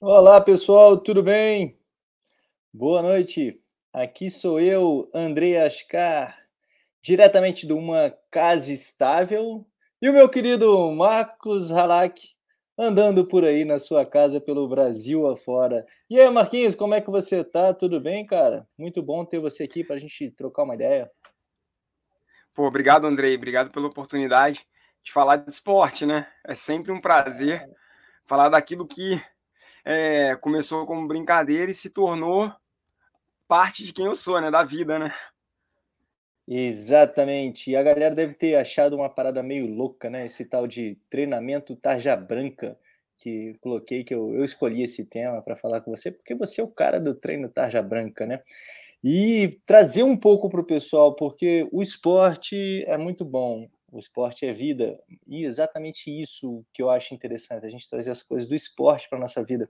Olá, pessoal, tudo bem? Boa noite. Aqui sou eu, André Ascar, diretamente de uma casa estável, e o meu querido Marcos Halak, andando por aí na sua casa pelo Brasil afora. E aí, Marquinhos, como é que você tá? Tudo bem, cara? Muito bom ter você aqui para a gente trocar uma ideia. Pô, obrigado, Andrei. Obrigado pela oportunidade de falar de esporte, né? É sempre um prazer falar daquilo que é, começou como brincadeira e se tornou parte de quem eu sou, né? Da vida, né? Exatamente. E a galera deve ter achado uma parada meio louca, né? Esse tal de treinamento tarja branca que coloquei, que eu, eu escolhi esse tema para falar com você, porque você é o cara do treino tarja branca, né? E trazer um pouco para o pessoal, porque o esporte é muito bom, o esporte é vida, e exatamente isso que eu acho interessante, a gente trazer as coisas do esporte para nossa vida.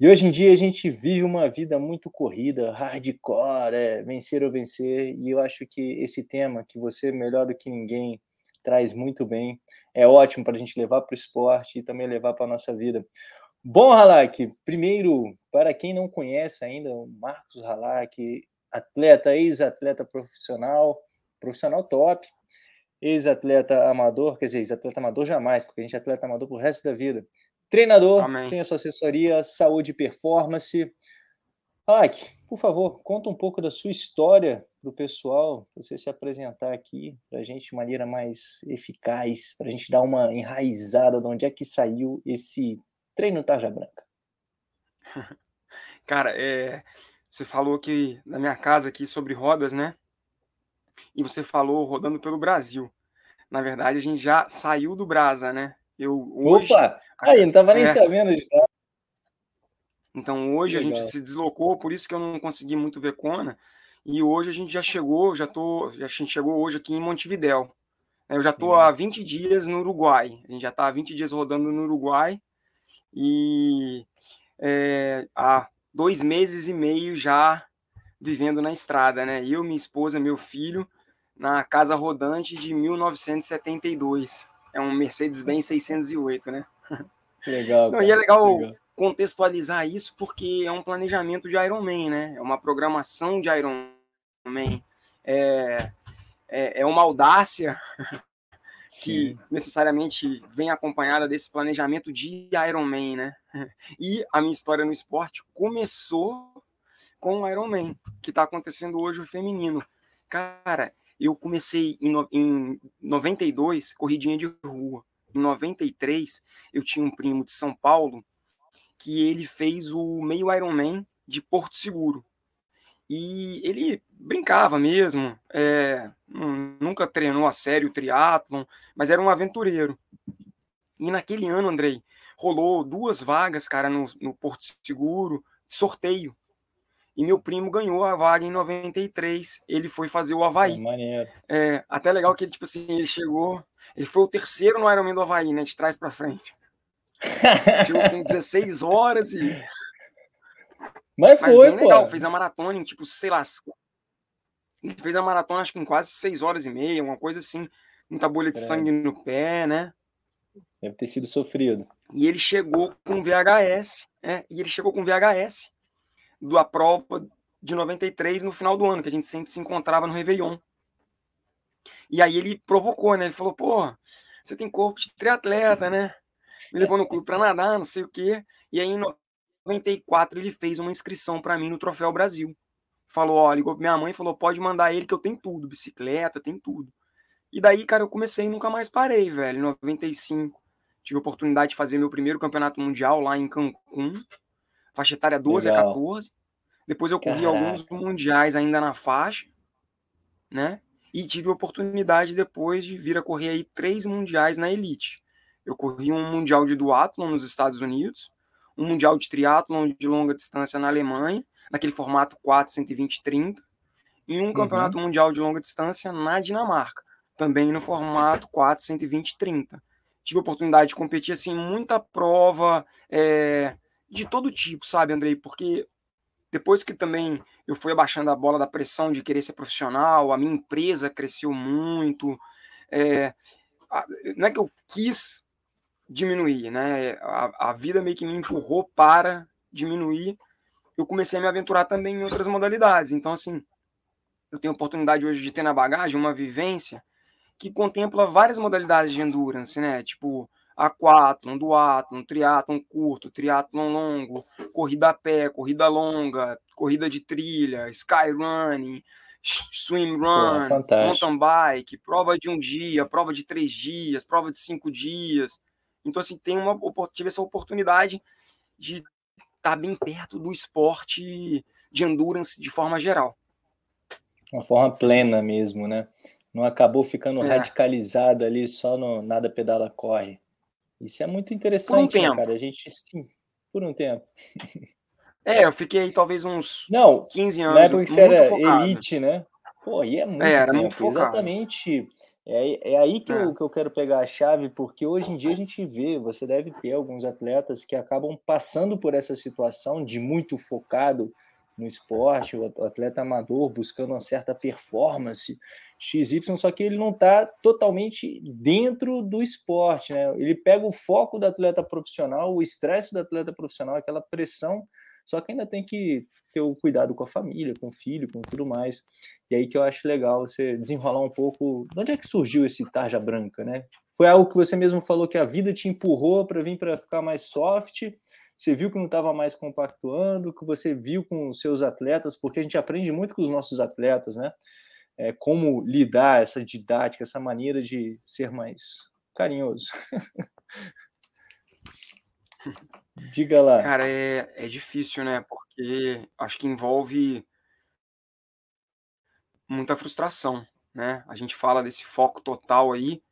E hoje em dia a gente vive uma vida muito corrida, hardcore, é, vencer ou vencer, e eu acho que esse tema, que você, melhor do que ninguém, traz muito bem, é ótimo para a gente levar para o esporte e também levar para a nossa vida. Bom, Halak, primeiro, para quem não conhece ainda, o Marcos Halak, atleta, ex-atleta profissional, profissional top, ex-atleta amador, quer dizer, ex-atleta amador jamais, porque a gente é atleta amador pro resto da vida. Treinador, Amém. tem a sua assessoria, saúde e performance. Ike, por favor, conta um pouco da sua história do pessoal, você se apresentar aqui para a gente de maneira mais eficaz, para a gente dar uma enraizada de onde é que saiu esse treino Tarja Branca. Cara, é, você falou que na minha casa aqui sobre rodas, né? E você falou rodando pelo Brasil. Na verdade, a gente já saiu do Brasa, né? Eu, hoje, Opa! Aí, não estava nem é, sabendo de tá? Então, hoje Legal. a gente se deslocou, por isso que eu não consegui muito ver Kona. E hoje a gente já chegou, já tô, a gente chegou hoje aqui em Montevidéu. Eu já estou há 20 dias no Uruguai. A gente já está há 20 dias rodando no Uruguai. E é, há dois meses e meio já vivendo na estrada, né? Eu, minha esposa, meu filho, na casa rodante de 1972. É um Mercedes-Benz 608, né? Legal. Não, e é legal, legal, contextualizar isso porque é um planejamento de Ironman, né? É uma programação de Ironman. É, é, é uma audácia que necessariamente vem acompanhada desse planejamento de Ironman, né? E a minha história no esporte começou com o Ironman, que está acontecendo hoje o feminino. Cara, eu comecei em, em 92, corridinha de rua. Em 93, eu tinha um primo de São Paulo que ele fez o meio Ironman de Porto Seguro. E ele brincava mesmo, é, nunca treinou a sério o triatlon, mas era um aventureiro. E naquele ano, Andrei, rolou duas vagas, cara, no, no Porto Seguro, sorteio. E meu primo ganhou a vaga em 93. Ele foi fazer o Havaí. É, é, até legal que ele, tipo assim, ele chegou. Ele foi o terceiro no Ironman do Havaí, né? De trás para frente. chegou com 16 horas e. Mas, Mas foi, bem pô. legal. Fez a maratona em, tipo, sei lá. Ele fez a maratona, acho que em quase 6 horas e meia, uma coisa assim. Muita bolha de é. sangue no pé, né? Deve ter sido sofrido. E ele chegou com VHS, é, e ele chegou com VHS da prova de 93 no final do ano, que a gente sempre se encontrava no Réveillon. E aí ele provocou, né? Ele falou, pô, você tem corpo de triatleta, né? Me levou no clube para nadar, não sei o quê. E aí em 94 ele fez uma inscrição para mim no Troféu Brasil. Falou, ó, ligou pra minha mãe e falou, pode mandar ele que eu tenho tudo, bicicleta, tem tudo. E daí, cara, eu comecei e nunca mais parei, velho. Em 95, tive a oportunidade de fazer meu primeiro campeonato mundial lá em Cancún faixa etária 12 Legal. a 14. Depois eu corri Caraca. alguns mundiais ainda na faixa, né? E tive a oportunidade depois de vir a correr aí três mundiais na elite. Eu corri um mundial de duatlon nos Estados Unidos, um mundial de triatlon de longa distância na Alemanha, naquele formato 4, 120, 30, e um uhum. campeonato mundial de longa distância na Dinamarca, também no formato 4, 120, 30. Tive a oportunidade de competir assim muita prova, é, de todo tipo, sabe, Andrei? Porque depois que também eu fui abaixando a bola da pressão de querer ser profissional, a minha empresa cresceu muito. É, não é que eu quis diminuir, né? A, a vida meio que me empurrou para diminuir. Eu comecei a me aventurar também em outras modalidades. Então, assim, eu tenho a oportunidade hoje de ter na bagagem uma vivência que contempla várias modalidades de endurance, né? Tipo, aquatlon, duatlon, triatlon curto, triatlon longo, corrida a pé, corrida longa, corrida de trilha, skyrunning, swim run, mountain bike, prova de um dia, prova de três dias, prova de cinco dias. Então, assim, tem uma, tive essa oportunidade de estar bem perto do esporte de endurance de forma geral. Uma forma plena mesmo, né? Não acabou ficando é. radicalizado ali só no nada pedala corre. Isso é muito interessante, um né, cara? A gente sim, por um tempo. É, eu fiquei talvez uns não, 15 anos. Na época que você era focado. elite, né? Pô, e é muito é, era tempo. Muito focado. Exatamente. É, é aí que, é. Eu, que eu quero pegar a chave, porque hoje em dia a gente vê, você deve ter alguns atletas que acabam passando por essa situação de muito focado no esporte, o atleta amador buscando uma certa performance, XY, só que ele não está totalmente dentro do esporte, né? Ele pega o foco do atleta profissional, o estresse do atleta profissional, aquela pressão, só que ainda tem que ter o cuidado com a família, com o filho, com tudo mais. E aí que eu acho legal você desenrolar um pouco. De onde é que surgiu esse tarja branca, né? Foi algo que você mesmo falou que a vida te empurrou para vir para ficar mais soft. Você viu que não estava mais compactuando, que você viu com os seus atletas, porque a gente aprende muito com os nossos atletas, né? É, como lidar essa didática, essa maneira de ser mais carinhoso. Diga lá. Cara, é, é difícil, né? Porque acho que envolve muita frustração, né? A gente fala desse foco total aí,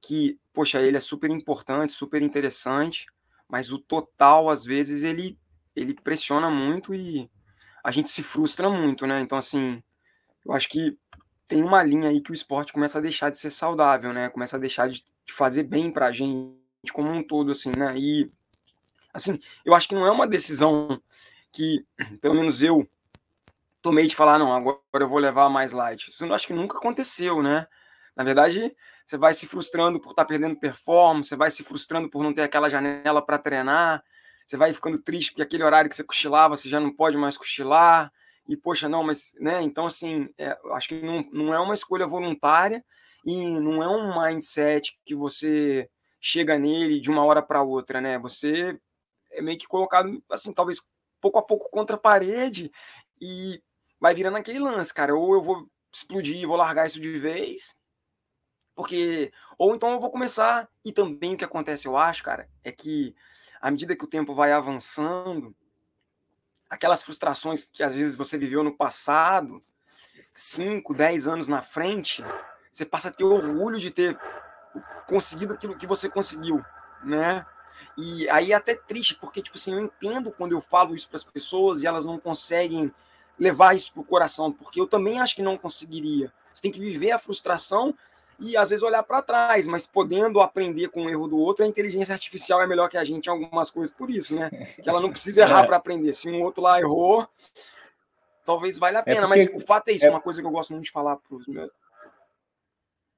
que, poxa, ele é super importante, super interessante, mas o total, às vezes, ele, ele pressiona muito e a gente se frustra muito, né? Então, assim, eu acho que tem uma linha aí que o esporte começa a deixar de ser saudável, né? Começa a deixar de, fazer bem pra gente como um todo, assim, né? E, assim, eu acho que não é uma decisão que, pelo menos eu, tomei de falar, não, agora eu vou levar mais light. Isso eu acho que nunca aconteceu, né? Na verdade, você vai se frustrando por estar tá perdendo performance, você vai se frustrando por não ter aquela janela para treinar, você vai ficando triste porque aquele horário que você cochilava, você já não pode mais cochilar e poxa, não, mas, né, então assim, é, acho que não, não é uma escolha voluntária e não é um mindset que você chega nele de uma hora para outra, né? Você é meio que colocado, assim, talvez pouco a pouco contra a parede e vai virando aquele lance, cara, ou eu vou explodir, vou largar isso de vez, porque ou então eu vou começar e também o que acontece, eu acho, cara, é que à medida que o tempo vai avançando, aquelas frustrações que às vezes você viveu no passado, 5, 10 anos na frente, você passa a ter orgulho de ter conseguido aquilo que você conseguiu, né? E aí é até triste, porque tipo assim, eu entendo quando eu falo isso para as pessoas e elas não conseguem levar isso pro coração, porque eu também acho que não conseguiria. Você tem que viver a frustração e às vezes olhar para trás, mas podendo aprender com o erro do outro, a inteligência artificial é melhor que a gente em algumas coisas por isso, né? Que ela não precisa errar é. para aprender. Se um outro lá errou, talvez valha a é pena. É porque... Mas o fato é isso, é... uma coisa que eu gosto muito de falar para os meus.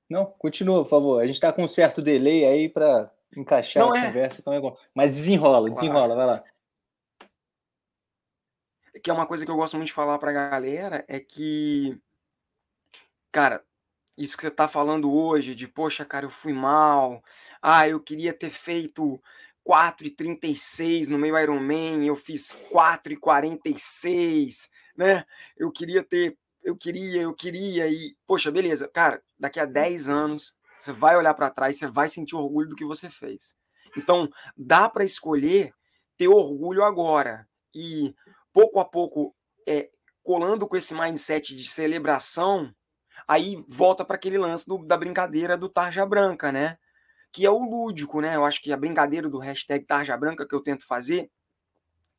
Não, continua, por favor. A gente está com um certo delay aí para encaixar não a é. conversa. Então é Mas desenrola, desenrola, vai lá. Que é uma coisa que eu gosto muito de falar para a galera é que, cara, isso que você está falando hoje, de poxa, cara, eu fui mal, ah, eu queria ter feito 4,36 no meio Ironman, eu fiz 4,46, né? Eu queria ter, eu queria, eu queria, e, poxa, beleza, cara, daqui a 10 anos, você vai olhar para trás, você vai sentir orgulho do que você fez. Então, dá para escolher ter orgulho agora, e pouco a pouco, é, colando com esse mindset de celebração, Aí volta para aquele lance do, da brincadeira do Tarja Branca, né? Que é o lúdico, né? Eu acho que a brincadeira do hashtag Tarja Branca que eu tento fazer,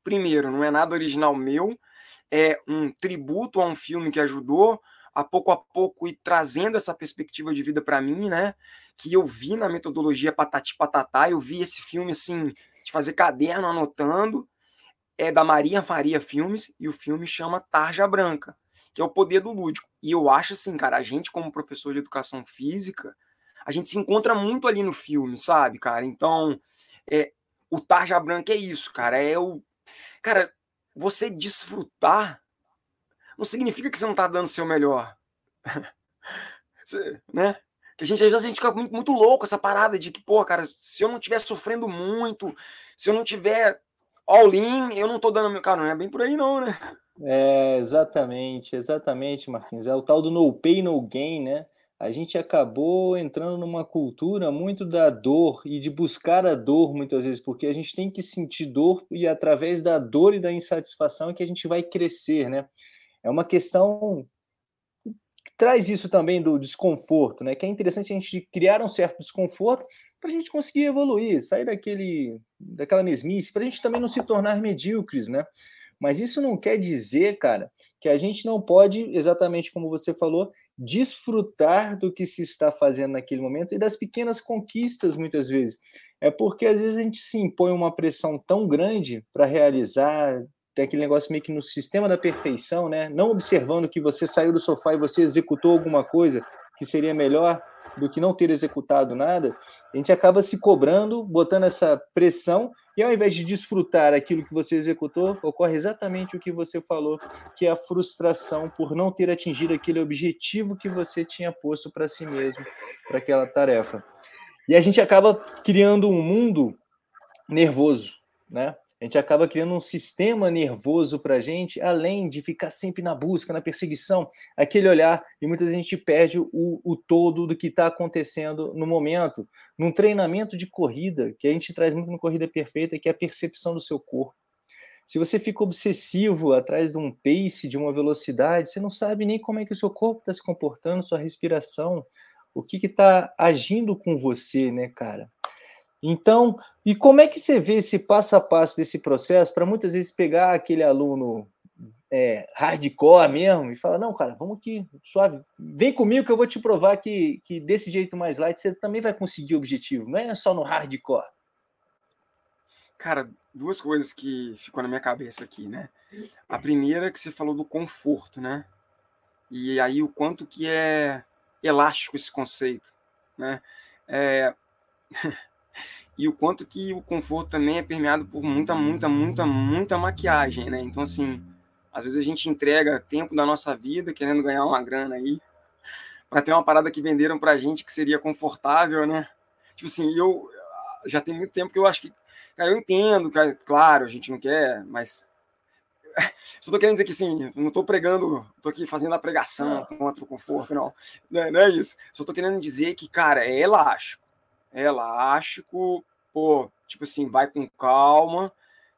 primeiro, não é nada original meu, é um tributo a um filme que ajudou a pouco a pouco ir trazendo essa perspectiva de vida para mim, né? Que eu vi na metodologia Patati Patatá, eu vi esse filme assim, de fazer caderno anotando, é da Maria Faria Filmes e o filme chama Tarja Branca que é o poder do lúdico. E eu acho assim, cara, a gente como professor de educação física, a gente se encontra muito ali no filme, sabe, cara? Então, é, o tarja branca é isso, cara. É o. Cara, você desfrutar não significa que você não tá dando o seu melhor. você, né? Que a gente, às vezes, a gente fica muito, muito louco essa parada de que, pô, cara, se eu não estiver sofrendo muito, se eu não tiver all-in, eu não tô dando meu. Cara, não é bem por aí, não, né? É, exatamente, exatamente, Marquinhos. É o tal do no pay, no gain, né? A gente acabou entrando numa cultura muito da dor e de buscar a dor muitas vezes, porque a gente tem que sentir dor e através da dor e da insatisfação é que a gente vai crescer, né? É uma questão traz isso também do desconforto, né? Que é interessante a gente criar um certo desconforto para a gente conseguir evoluir, sair daquele, daquela mesmice, para a gente também não se tornar medíocres, né? Mas isso não quer dizer, cara, que a gente não pode, exatamente como você falou, desfrutar do que se está fazendo naquele momento e das pequenas conquistas, muitas vezes. É porque às vezes a gente se impõe uma pressão tão grande para realizar, tem aquele negócio meio que no sistema da perfeição, né? Não observando que você saiu do sofá e você executou alguma coisa que seria melhor do que não ter executado nada, a gente acaba se cobrando, botando essa pressão, e ao invés de desfrutar aquilo que você executou, ocorre exatamente o que você falou, que é a frustração por não ter atingido aquele objetivo que você tinha posto para si mesmo, para aquela tarefa. E a gente acaba criando um mundo nervoso, né? A gente acaba criando um sistema nervoso para a gente, além de ficar sempre na busca, na perseguição, aquele olhar, e muitas vezes a gente perde o, o todo do que está acontecendo no momento. Num treinamento de corrida, que a gente traz muito no Corrida Perfeita, que é a percepção do seu corpo. Se você fica obsessivo atrás de um pace, de uma velocidade, você não sabe nem como é que o seu corpo está se comportando, sua respiração, o que está agindo com você, né, cara? Então, e como é que você vê esse passo a passo desse processo para muitas vezes pegar aquele aluno é, hardcore mesmo e falar, não, cara, vamos aqui, suave, vem comigo que eu vou te provar que, que desse jeito mais light você também vai conseguir o objetivo, não é só no hardcore. Cara, duas coisas que ficou na minha cabeça aqui, né? A primeira é que você falou do conforto, né? E aí o quanto que é elástico esse conceito, né? É... e o quanto que o conforto também é permeado por muita, muita, muita, muita maquiagem, né? Então, assim, às vezes a gente entrega tempo da nossa vida querendo ganhar uma grana aí para ter uma parada que venderam pra gente que seria confortável, né? Tipo assim, eu já tem muito tempo que eu acho que, cara, eu entendo, cara, claro, a gente não quer, mas só tô querendo dizer que sim, não tô pregando, tô aqui fazendo a pregação contra o conforto, não. Não é, não é isso. Só tô querendo dizer que, cara, é elástico elástico, pô, tipo assim, vai com calma,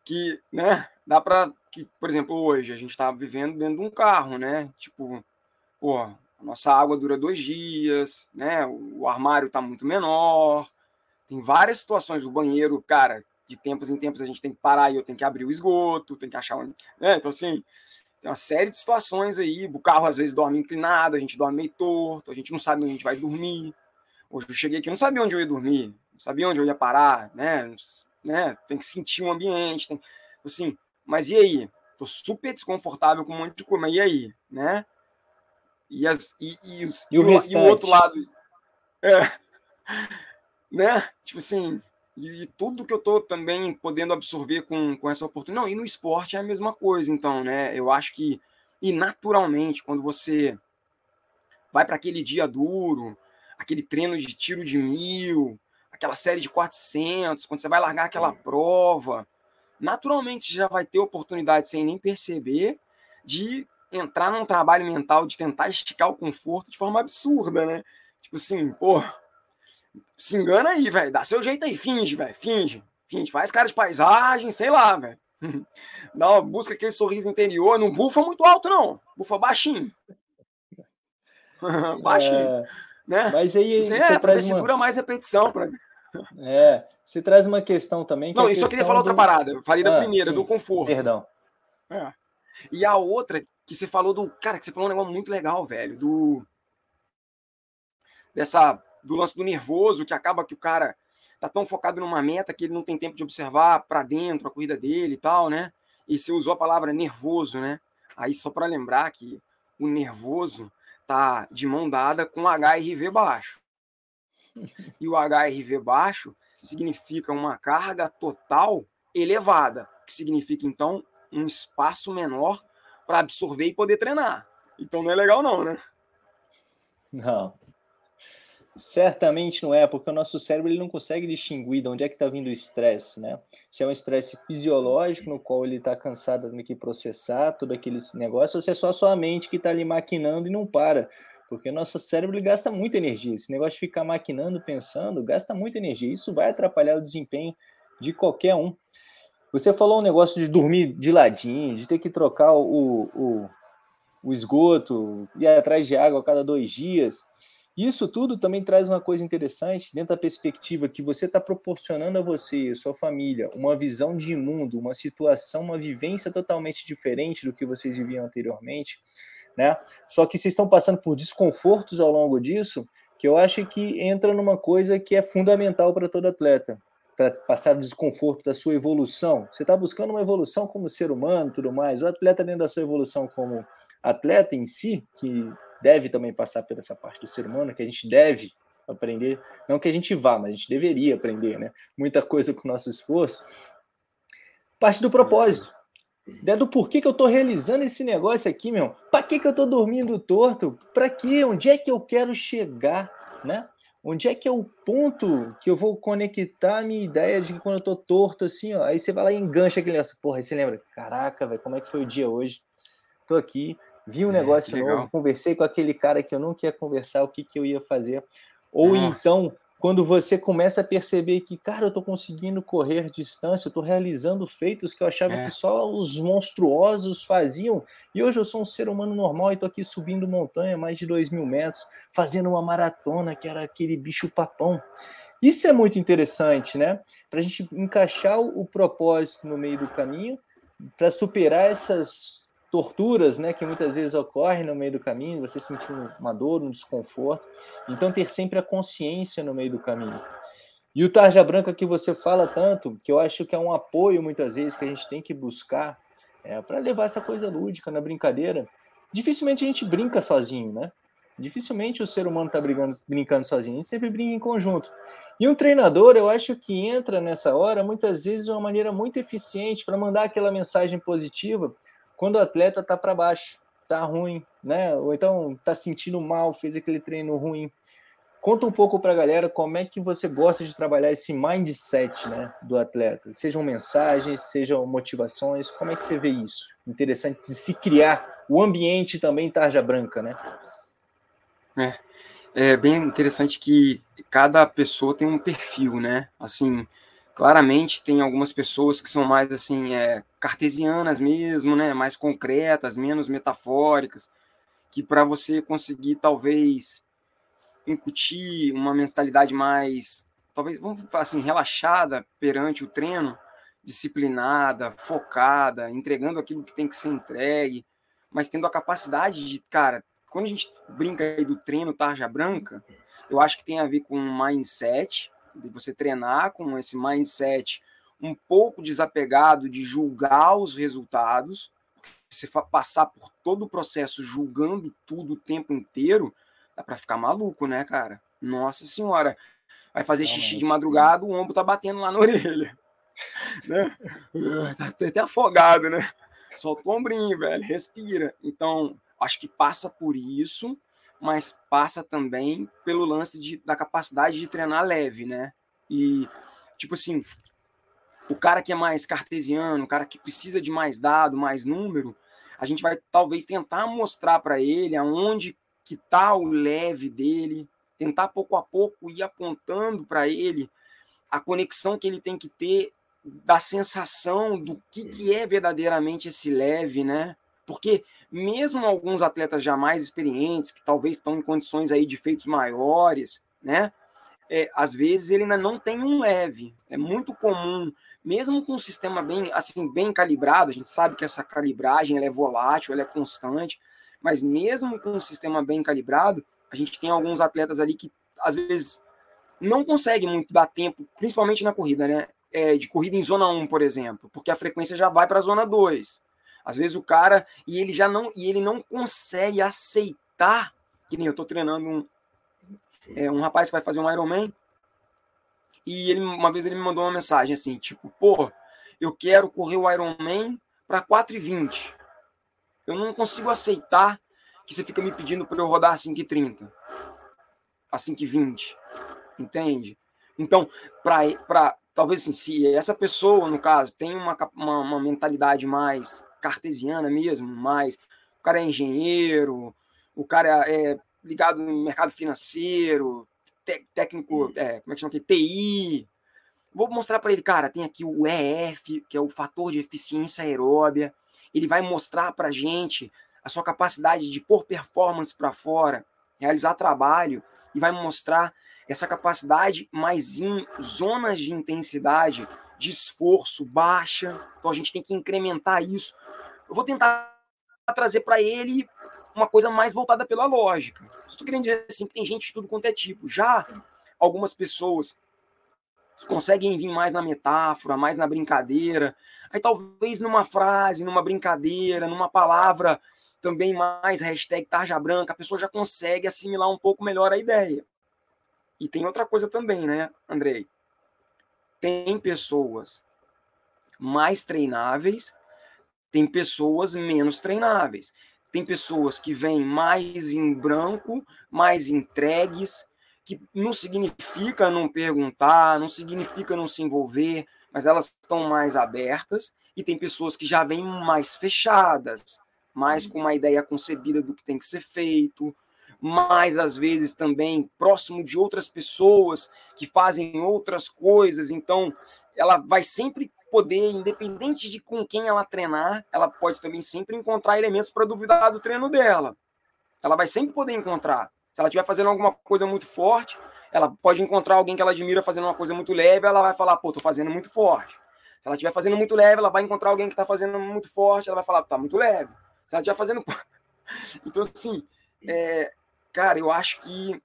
que, né, dá para que, por exemplo, hoje a gente está vivendo dentro de um carro, né? Tipo, pô, a nossa água dura dois dias, né? O armário está muito menor, tem várias situações. O banheiro, cara, de tempos em tempos a gente tem que parar e eu tenho que abrir o esgoto, tem que achar um. Né? Então, assim, tem uma série de situações aí. O carro às vezes dorme inclinado, a gente dorme meio torto, a gente não sabe onde a gente vai dormir. Hoje eu cheguei aqui, não sabia onde eu ia dormir, não sabia onde eu ia parar, né? né? Tem que sentir o ambiente, tem, assim. Mas e aí? Tô super desconfortável com um monte de coisa, mas e aí, né? E, as, e, e, os, e, o, e o outro lado, é, né? Tipo assim, e, e, tudo que eu tô também podendo absorver com, com essa oportunidade. Não, e no esporte é a mesma coisa, então, né? Eu acho que, e naturalmente, quando você vai para aquele dia duro, aquele treino de tiro de mil, aquela série de 400, quando você vai largar aquela prova, naturalmente você já vai ter oportunidade, sem nem perceber, de entrar num trabalho mental de tentar esticar o conforto de forma absurda, né? Tipo assim, pô, se engana aí, velho, dá seu jeito aí, finge, velho, finge, finge, faz cara de paisagem, sei lá, velho. Dá uma, busca aquele sorriso interior, não bufa muito alto, não, bufa baixinho. baixinho. É... Né? Mas aí você, é, traz uma... segura mais repetição para É, você traz uma questão também. Que Não, é só queria falar do... outra parada. Eu falei ah, da primeira, sim. do conforto. Perdão. É. E a outra que você falou do. Cara, que você falou um negócio muito legal, velho. Do. Dessa. Do lance do nervoso, que acaba que o cara tá tão focado numa meta que ele não tem tempo de observar para dentro a corrida dele e tal, né? E você usou a palavra nervoso, né? Aí só para lembrar que o nervoso tá de mão dada com HRV baixo. E o HRV baixo significa uma carga total elevada, que significa então um espaço menor para absorver e poder treinar. Então não é legal não, né? Não. Certamente não é, porque o nosso cérebro ele não consegue distinguir de onde é que está vindo o estresse, né? Se é um estresse fisiológico, no qual ele está cansado de que processar todo aquele negócio, ou se é só a sua mente que está ali maquinando e não para. Porque o nosso cérebro gasta muita energia. Esse negócio de ficar maquinando, pensando, gasta muita energia. Isso vai atrapalhar o desempenho de qualquer um. Você falou um negócio de dormir de ladinho, de ter que trocar o, o, o esgoto, ir atrás de água a cada dois dias. Isso tudo também traz uma coisa interessante dentro da perspectiva que você está proporcionando a você e sua família uma visão de mundo, uma situação, uma vivência totalmente diferente do que vocês viviam anteriormente né? Só que vocês estão passando por desconfortos ao longo disso, que eu acho que entra numa coisa que é fundamental para todo atleta, para passar o desconforto da sua evolução. Você está buscando uma evolução como ser humano, tudo mais. O atleta dentro da sua evolução como atleta em si, que deve também passar por essa parte do ser humano, que a gente deve aprender, não que a gente vá, mas a gente deveria aprender, né? Muita coisa com o nosso esforço. Parte do propósito ideia do porquê que eu tô realizando esse negócio aqui, meu. Para que que eu tô dormindo torto? Para quê? Onde é que eu quero chegar, né? Onde é que é o ponto que eu vou conectar a minha ideia de que quando eu tô torto assim, ó, aí você vai lá e engancha aquele negócio. Porra, aí você lembra, caraca, velho, como é que foi o dia hoje? Tô aqui, vi um é, negócio é, novo, conversei com aquele cara que eu não queria conversar, o que que eu ia fazer. Ou Nossa. então, quando você começa a perceber que, cara, eu estou conseguindo correr distância, eu estou realizando feitos que eu achava é. que só os monstruosos faziam, e hoje eu sou um ser humano normal e estou aqui subindo montanha, mais de dois mil metros, fazendo uma maratona, que era aquele bicho papão. Isso é muito interessante, né? Para a gente encaixar o propósito no meio do caminho, para superar essas torturas, né, que muitas vezes ocorrem no meio do caminho, você sentindo uma dor, um desconforto. Então, ter sempre a consciência no meio do caminho. E o tarja branca que você fala tanto, que eu acho que é um apoio muitas vezes que a gente tem que buscar é, para levar essa coisa lúdica na brincadeira. Dificilmente a gente brinca sozinho, né? Dificilmente o ser humano está brincando sozinho, a gente sempre brinca em conjunto. E um treinador, eu acho que entra nessa hora, muitas vezes, de uma maneira muito eficiente para mandar aquela mensagem positiva quando o atleta está para baixo, está ruim, né? Ou então está sentindo mal, fez aquele treino ruim. Conta um pouco para a galera como é que você gosta de trabalhar esse mindset né, do atleta. Sejam mensagens, sejam motivações, como é que você vê isso? Interessante de se criar o ambiente também tarja branca, né? É, é bem interessante que cada pessoa tem um perfil, né? Assim, Claramente tem algumas pessoas que são mais assim é, cartesianas mesmo, né, mais concretas, menos metafóricas, que para você conseguir talvez incutir uma mentalidade mais, talvez vamos falar assim, relaxada perante o treino, disciplinada, focada, entregando aquilo que tem que ser entregue, mas tendo a capacidade de, cara, quando a gente brinca aí do treino tarja branca, eu acho que tem a ver com mindset, de você treinar com esse mindset um pouco desapegado de julgar os resultados, você passar por todo o processo julgando tudo o tempo inteiro, dá para ficar maluco, né, cara? Nossa senhora. Vai fazer Realmente. xixi de madrugada, o ombro tá batendo lá na orelha. né? Tá até afogado, né? Solta o ombrinho, velho, respira. Então, acho que passa por isso mas passa também pelo lance de, da capacidade de treinar leve, né? E, tipo assim, o cara que é mais cartesiano, o cara que precisa de mais dado, mais número, a gente vai talvez tentar mostrar para ele aonde que tá o leve dele, tentar pouco a pouco ir apontando para ele a conexão que ele tem que ter da sensação do que, que é verdadeiramente esse leve, né? Porque mesmo alguns atletas já mais experientes, que talvez estão em condições aí de feitos maiores, né? É, às vezes ele ainda não tem um leve. É muito comum, mesmo com um sistema bem assim bem calibrado, a gente sabe que essa calibragem ela é volátil, ela é constante, mas mesmo com um sistema bem calibrado, a gente tem alguns atletas ali que às vezes não conseguem muito dar tempo, principalmente na corrida, né? É, de corrida em zona 1, por exemplo, porque a frequência já vai para a zona 2. Às vezes o cara e ele já não e ele não consegue aceitar que nem eu estou treinando um é, um rapaz que vai fazer um Ironman E ele, uma vez ele me mandou uma mensagem assim, tipo, pô, eu quero correr o Ironman para 4,20. Eu não consigo aceitar que você fica me pedindo para eu rodar a 5,30, a 5,20. Entende? Então, para talvez assim, se essa pessoa, no caso, tem uma, uma, uma, mentalidade mais cartesiana mesmo, mais o cara é engenheiro, o cara é ligado no mercado financeiro, técnico, hum. é, como é que chama aqui? TI. Vou mostrar para ele, cara, tem aqui o EF, que é o fator de eficiência aeróbia. Ele vai mostrar para gente a sua capacidade de pôr performance para fora, realizar trabalho e vai mostrar essa capacidade mais em zonas de intensidade, de esforço baixa. Então a gente tem que incrementar isso. Eu vou tentar trazer para ele uma coisa mais voltada pela lógica. Estou querendo dizer assim que tem gente de tudo quanto é tipo. Já algumas pessoas que conseguem vir mais na metáfora, mais na brincadeira, aí talvez numa frase, numa brincadeira, numa palavra também mais hashtag tarja branca, a pessoa já consegue assimilar um pouco melhor a ideia. E tem outra coisa também, né, Andrei? Tem pessoas mais treináveis, tem pessoas menos treináveis. Tem pessoas que vêm mais em branco, mais entregues, que não significa não perguntar, não significa não se envolver, mas elas estão mais abertas. E tem pessoas que já vêm mais fechadas, mais com uma ideia concebida do que tem que ser feito, mais às vezes também próximo de outras pessoas que fazem outras coisas. Então, ela vai sempre poder, independente de com quem ela treinar, ela pode também sempre encontrar elementos para duvidar do treino dela. Ela vai sempre poder encontrar. Se ela estiver fazendo alguma coisa muito forte, ela pode encontrar alguém que ela admira fazendo uma coisa muito leve, ela vai falar, pô, tô fazendo muito forte. Se ela estiver fazendo muito leve, ela vai encontrar alguém que está fazendo muito forte, ela vai falar, tá muito leve. Se ela estiver fazendo. então, assim, é, cara, eu acho que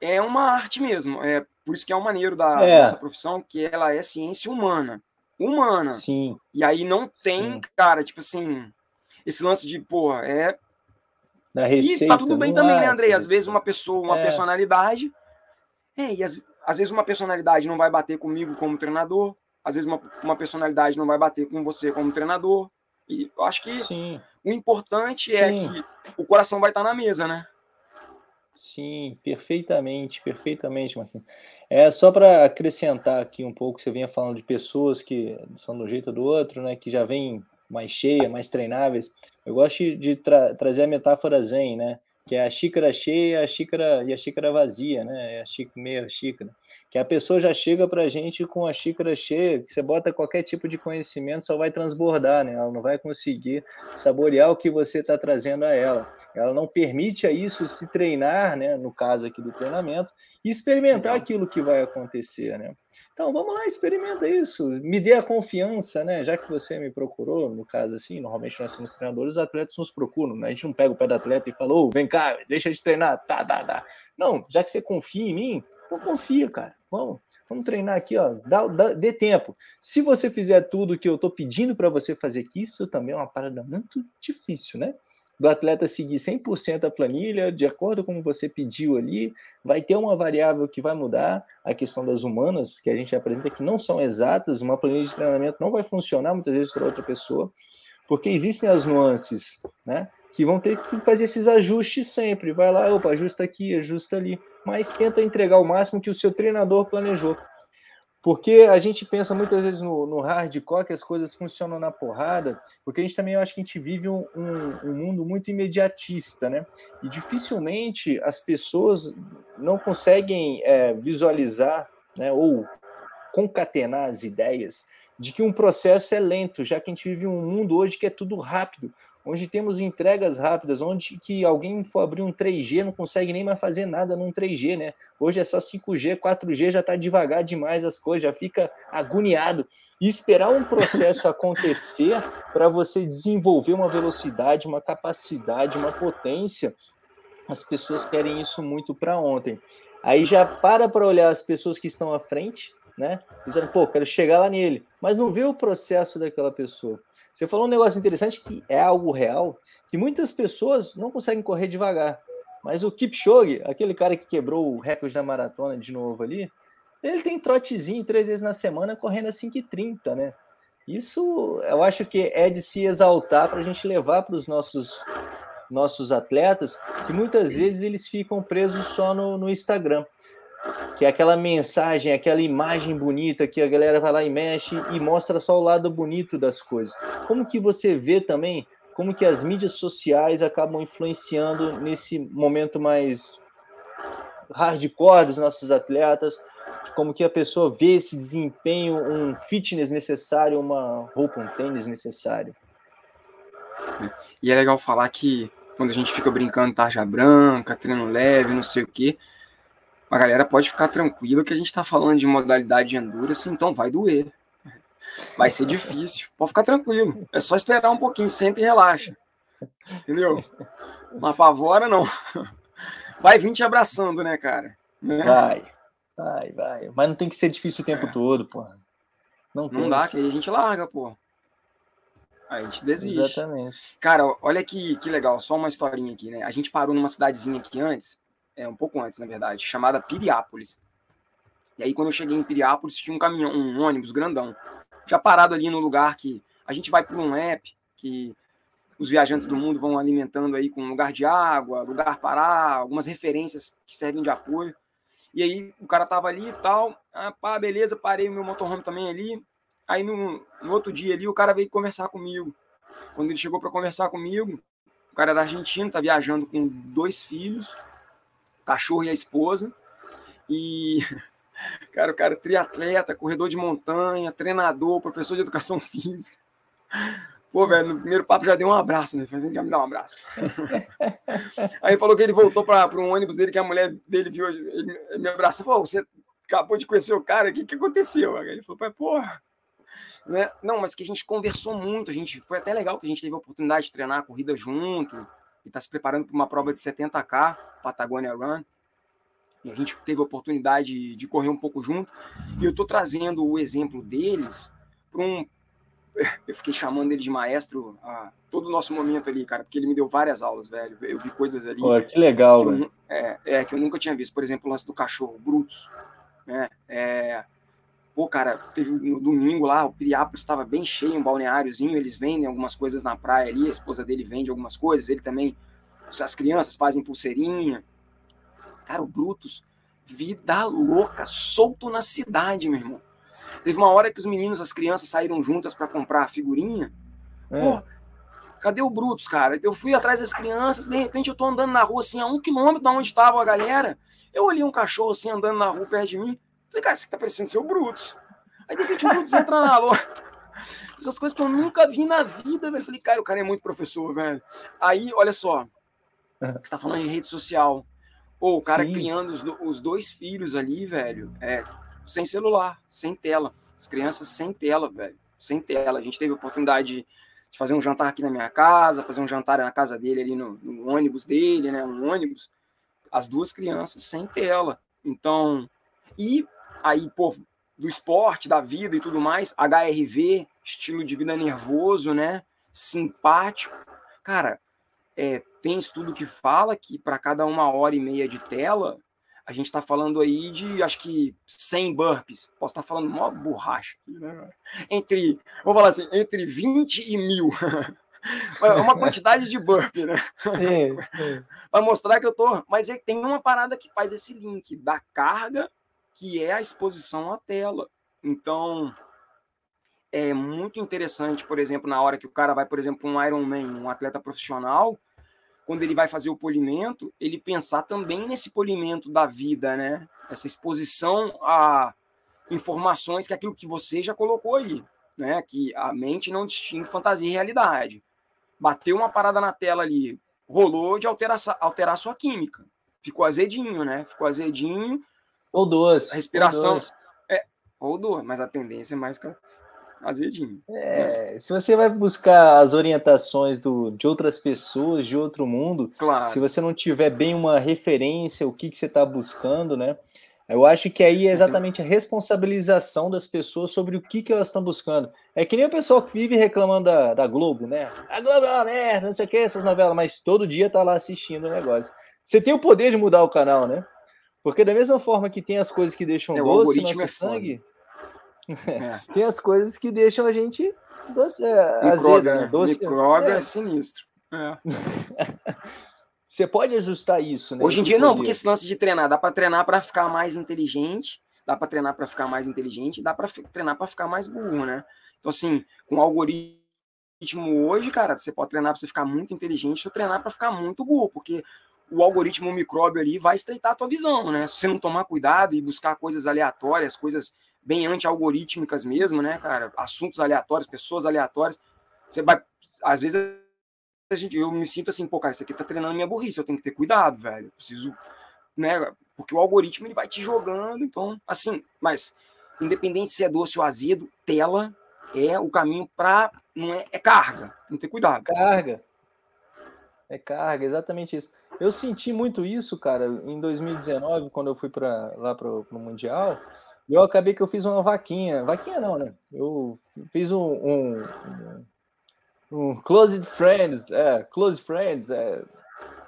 é uma arte mesmo. É por isso que é o maneiro da é. nossa profissão, que ela é ciência humana. Humana. Sim. E aí não tem, Sim. cara, tipo assim, esse lance de, porra, é. Da receita, e tá tudo bem também, né, Andrei? Às vezes uma pessoa, uma é. personalidade. É, e às, às vezes uma personalidade não vai bater comigo como treinador. Às vezes uma, uma personalidade não vai bater com você como treinador. E eu acho que Sim. o importante é Sim. é que o coração vai estar na mesa, né? Sim, perfeitamente, perfeitamente, Marquinhos. É só para acrescentar aqui um pouco, você vinha falando de pessoas que são do jeito ou do outro, né, que já vêm mais cheia, mais treináveis. Eu gosto de tra trazer a metáfora zen, né? Que é a xícara cheia a xícara, e a xícara vazia, né? É a xícara, meia xícara. Que a pessoa já chega para a gente com a xícara cheia, que você bota qualquer tipo de conhecimento, só vai transbordar, né? Ela não vai conseguir saborear o que você está trazendo a ela. Ela não permite a isso se treinar, né? No caso aqui do treinamento, e experimentar aquilo que vai acontecer, né? Então vamos lá, experimenta isso, me dê a confiança, né? Já que você me procurou, no caso assim, normalmente nós somos treinadores, os atletas nos procuram, né? A gente não pega o pé do atleta e fala, oh, vem cá, deixa de treinar, tá, tá, tá. Não, já que você confia em mim, então confia, cara. Vamos, vamos treinar aqui, ó. Dá, dá, dê tempo. Se você fizer tudo que eu tô pedindo para você fazer, que isso também é uma parada muito difícil, né? do atleta seguir 100% a planilha, de acordo com você pediu ali, vai ter uma variável que vai mudar, a questão das humanas, que a gente apresenta que não são exatas, uma planilha de treinamento não vai funcionar muitas vezes para outra pessoa, porque existem as nuances, né? Que vão ter que fazer esses ajustes sempre. Vai lá, opa, ajusta aqui, ajusta ali, mas tenta entregar o máximo que o seu treinador planejou. Porque a gente pensa muitas vezes no, no hardcore que as coisas funcionam na porrada, porque a gente também acha que a gente vive um, um, um, mundo muito imediatista, né? E dificilmente as pessoas não conseguem é, visualizar, né, ou concatenar as ideias de que um processo é lento, já que a gente vive um mundo hoje que é tudo rápido onde temos entregas rápidas, onde que alguém for abrir um 3G não consegue nem mais fazer nada num 3G, né? Hoje é só 5G, 4G já está devagar demais as coisas, já fica agoniado. E esperar um processo acontecer para você desenvolver uma velocidade, uma capacidade, uma potência, as pessoas querem isso muito para ontem. Aí já para para olhar as pessoas que estão à frente, né? Dizendo, pô, quero chegar lá nele, mas não vê o processo daquela pessoa. Você falou um negócio interessante que é algo real, que muitas pessoas não conseguem correr devagar. Mas o Kipchoge, aquele cara que quebrou o recorde da maratona de novo ali, ele tem trotezinho três vezes na semana correndo a 5h30, né? Isso eu acho que é de se exaltar para a gente levar para os nossos, nossos atletas, que muitas vezes eles ficam presos só no, no Instagram. Que é aquela mensagem, aquela imagem bonita que a galera vai lá e mexe e mostra só o lado bonito das coisas. Como que você vê também como que as mídias sociais acabam influenciando nesse momento mais hardcore dos nossos atletas, como que a pessoa vê esse desempenho, um fitness necessário, uma roupa, um tênis necessário. E é legal falar que quando a gente fica brincando tarja branca, treino leve, não sei o quê, a galera pode ficar tranquila que a gente está falando de modalidade de endurance, então vai doer. Vai ser difícil. Pode ficar tranquilo. É só esperar um pouquinho, senta e relaxa. Entendeu? Não apavora, não. Vai vir te abraçando, né, cara? Né? Vai, vai, vai. Mas não tem que ser difícil o tempo é. todo, pô. Não, não dá, que aí a gente larga, pô. Aí a gente desiste. Exatamente. Cara, olha que, que legal, só uma historinha aqui, né? A gente parou numa cidadezinha aqui antes, é um pouco antes, na verdade, chamada Piriápolis. E aí, quando eu cheguei em Piriápolis, tinha um caminhão, um ônibus grandão, já parado ali no lugar que a gente vai por um app que os viajantes do mundo vão alimentando aí com lugar de água, lugar parar, algumas referências que servem de apoio. E aí o cara tava ali e tal, ah, pá, beleza, parei o meu motorhome também ali. Aí no, no outro dia ali o cara veio conversar comigo. Quando ele chegou para conversar comigo, o cara é da Argentina, tá viajando com dois filhos, cachorro e a esposa. E cara, o cara é triatleta, corredor de montanha, treinador, professor de educação física. Pô, velho, no primeiro papo já deu um abraço, né? Falei, me dá um abraço. Aí falou que ele voltou para um ônibus dele, que a mulher dele viu, ele me abraçou. Falou, você acabou de conhecer o cara, o que, que aconteceu? Aí ele falou, porra. Né? Não, mas que a gente conversou muito, a gente foi até legal que a gente teve a oportunidade de treinar a corrida junto, e tá se preparando para uma prova de 70K, Patagonia Run. E a gente teve a oportunidade de correr um pouco junto. E eu tô trazendo o exemplo deles para um eu fiquei chamando ele de maestro a todo o nosso momento ali, cara, porque ele me deu várias aulas, velho. Eu vi coisas ali. Pô, que legal, que eu, é, é, que eu nunca tinha visto. Por exemplo, o lance do cachorro, Brutus. Né? É, pô, cara, teve no domingo lá, o Piriápolis estava bem cheio, um balneáriozinho. Eles vendem algumas coisas na praia ali, a esposa dele vende algumas coisas, ele também. As crianças fazem pulseirinha. Cara, o Brutus, vida louca, solto na cidade, meu irmão Teve uma hora que os meninos, as crianças saíram juntas para comprar a figurinha. É. Pô, cadê o Brutus, cara? Eu fui atrás das crianças, de repente eu tô andando na rua assim, a um quilômetro da onde estava a galera. Eu olhei um cachorro assim andando na rua perto de mim. Falei, cara, você tá parecendo ser o Brutus. Aí de repente o Brutus entra na loja. Essas coisas que eu nunca vi na vida, velho. Falei, cara, o cara é muito professor, velho. Aí, olha só. Você tá falando em rede social. Pô, o cara Sim. criando os, os, dois filhos ali, velho. É, sem celular, sem tela. As crianças sem tela, velho. Sem tela. A gente teve a oportunidade de fazer um jantar aqui na minha casa, fazer um jantar na casa dele ali no, no ônibus dele, né? Um ônibus. As duas crianças sem tela. Então, e aí, pô, do esporte, da vida e tudo mais, HRV, estilo de vida nervoso, né? Simpático. Cara, é, tem estudo que fala que para cada uma hora e meia de tela, a gente está falando aí de, acho que, 100 burpees. Posso estar tá falando mó borracha aqui, né? Entre, vou falar assim, entre 20 e mil. É uma quantidade de burpee, né? Sim, sim. Para mostrar que eu tô. Mas tem uma parada que faz esse link da carga, que é a exposição à tela. Então, é muito interessante, por exemplo, na hora que o cara vai, por exemplo, um Ironman, um atleta profissional, quando ele vai fazer o polimento, ele pensar também nesse polimento da vida, né? Essa exposição a informações que é aquilo que você já colocou aí, né? Que a mente não distingue fantasia e realidade. Bateu uma parada na tela ali, rolou de alterar, alterar sua química. Ficou azedinho, né? Ficou azedinho. Ou duas. A respiração. Ou duas. É, ou duas, mas a tendência é mais azedinho. É, se você vai buscar as orientações do, de outras pessoas, de outro mundo, claro. se você não tiver bem uma referência, o que, que você está buscando, né? Eu acho que aí é exatamente a responsabilização das pessoas sobre o que, que elas estão buscando. É que nem o pessoal que vive reclamando da, da Globo, né? A Globo é uma merda, não sei o que, essas novelas, mas todo dia tá lá assistindo o negócio. Você tem o poder de mudar o canal, né? Porque da mesma forma que tem as coisas que deixam é, doce nosso é sangue, é. tem as coisas que deixam a gente doce, é, azeda, né? Doce, Micróbio é, é sinistro. É. Você pode ajustar isso, né? Hoje em dia não, porque esse lance de treinar, dá para treinar para ficar mais inteligente, dá para treinar para ficar mais inteligente, dá para treinar para ficar mais burro, né? Então assim, com o algoritmo hoje, cara, você pode treinar para você ficar muito inteligente ou treinar para ficar muito burro, porque o algoritmo micróbio ali vai estreitar a tua visão, né? Se você não tomar cuidado e buscar coisas aleatórias, coisas bem anti-algorítmicas mesmo, né, cara? Assuntos aleatórios, pessoas aleatórias, você vai às vezes a gente, eu me sinto assim, pô, cara, isso aqui tá treinando minha burrice, eu tenho que ter cuidado, velho. Eu preciso, né? Porque o algoritmo ele vai te jogando, então, assim, mas independente se é doce ou azedo, tela é o caminho para não é, é carga, tem que ter cuidado. Carga. É carga, exatamente isso. Eu senti muito isso, cara, em 2019, quando eu fui para lá pro, pro mundial. Eu acabei que eu fiz uma vaquinha, vaquinha não, né? Eu fiz um, um, um close friends, é, close friends, é,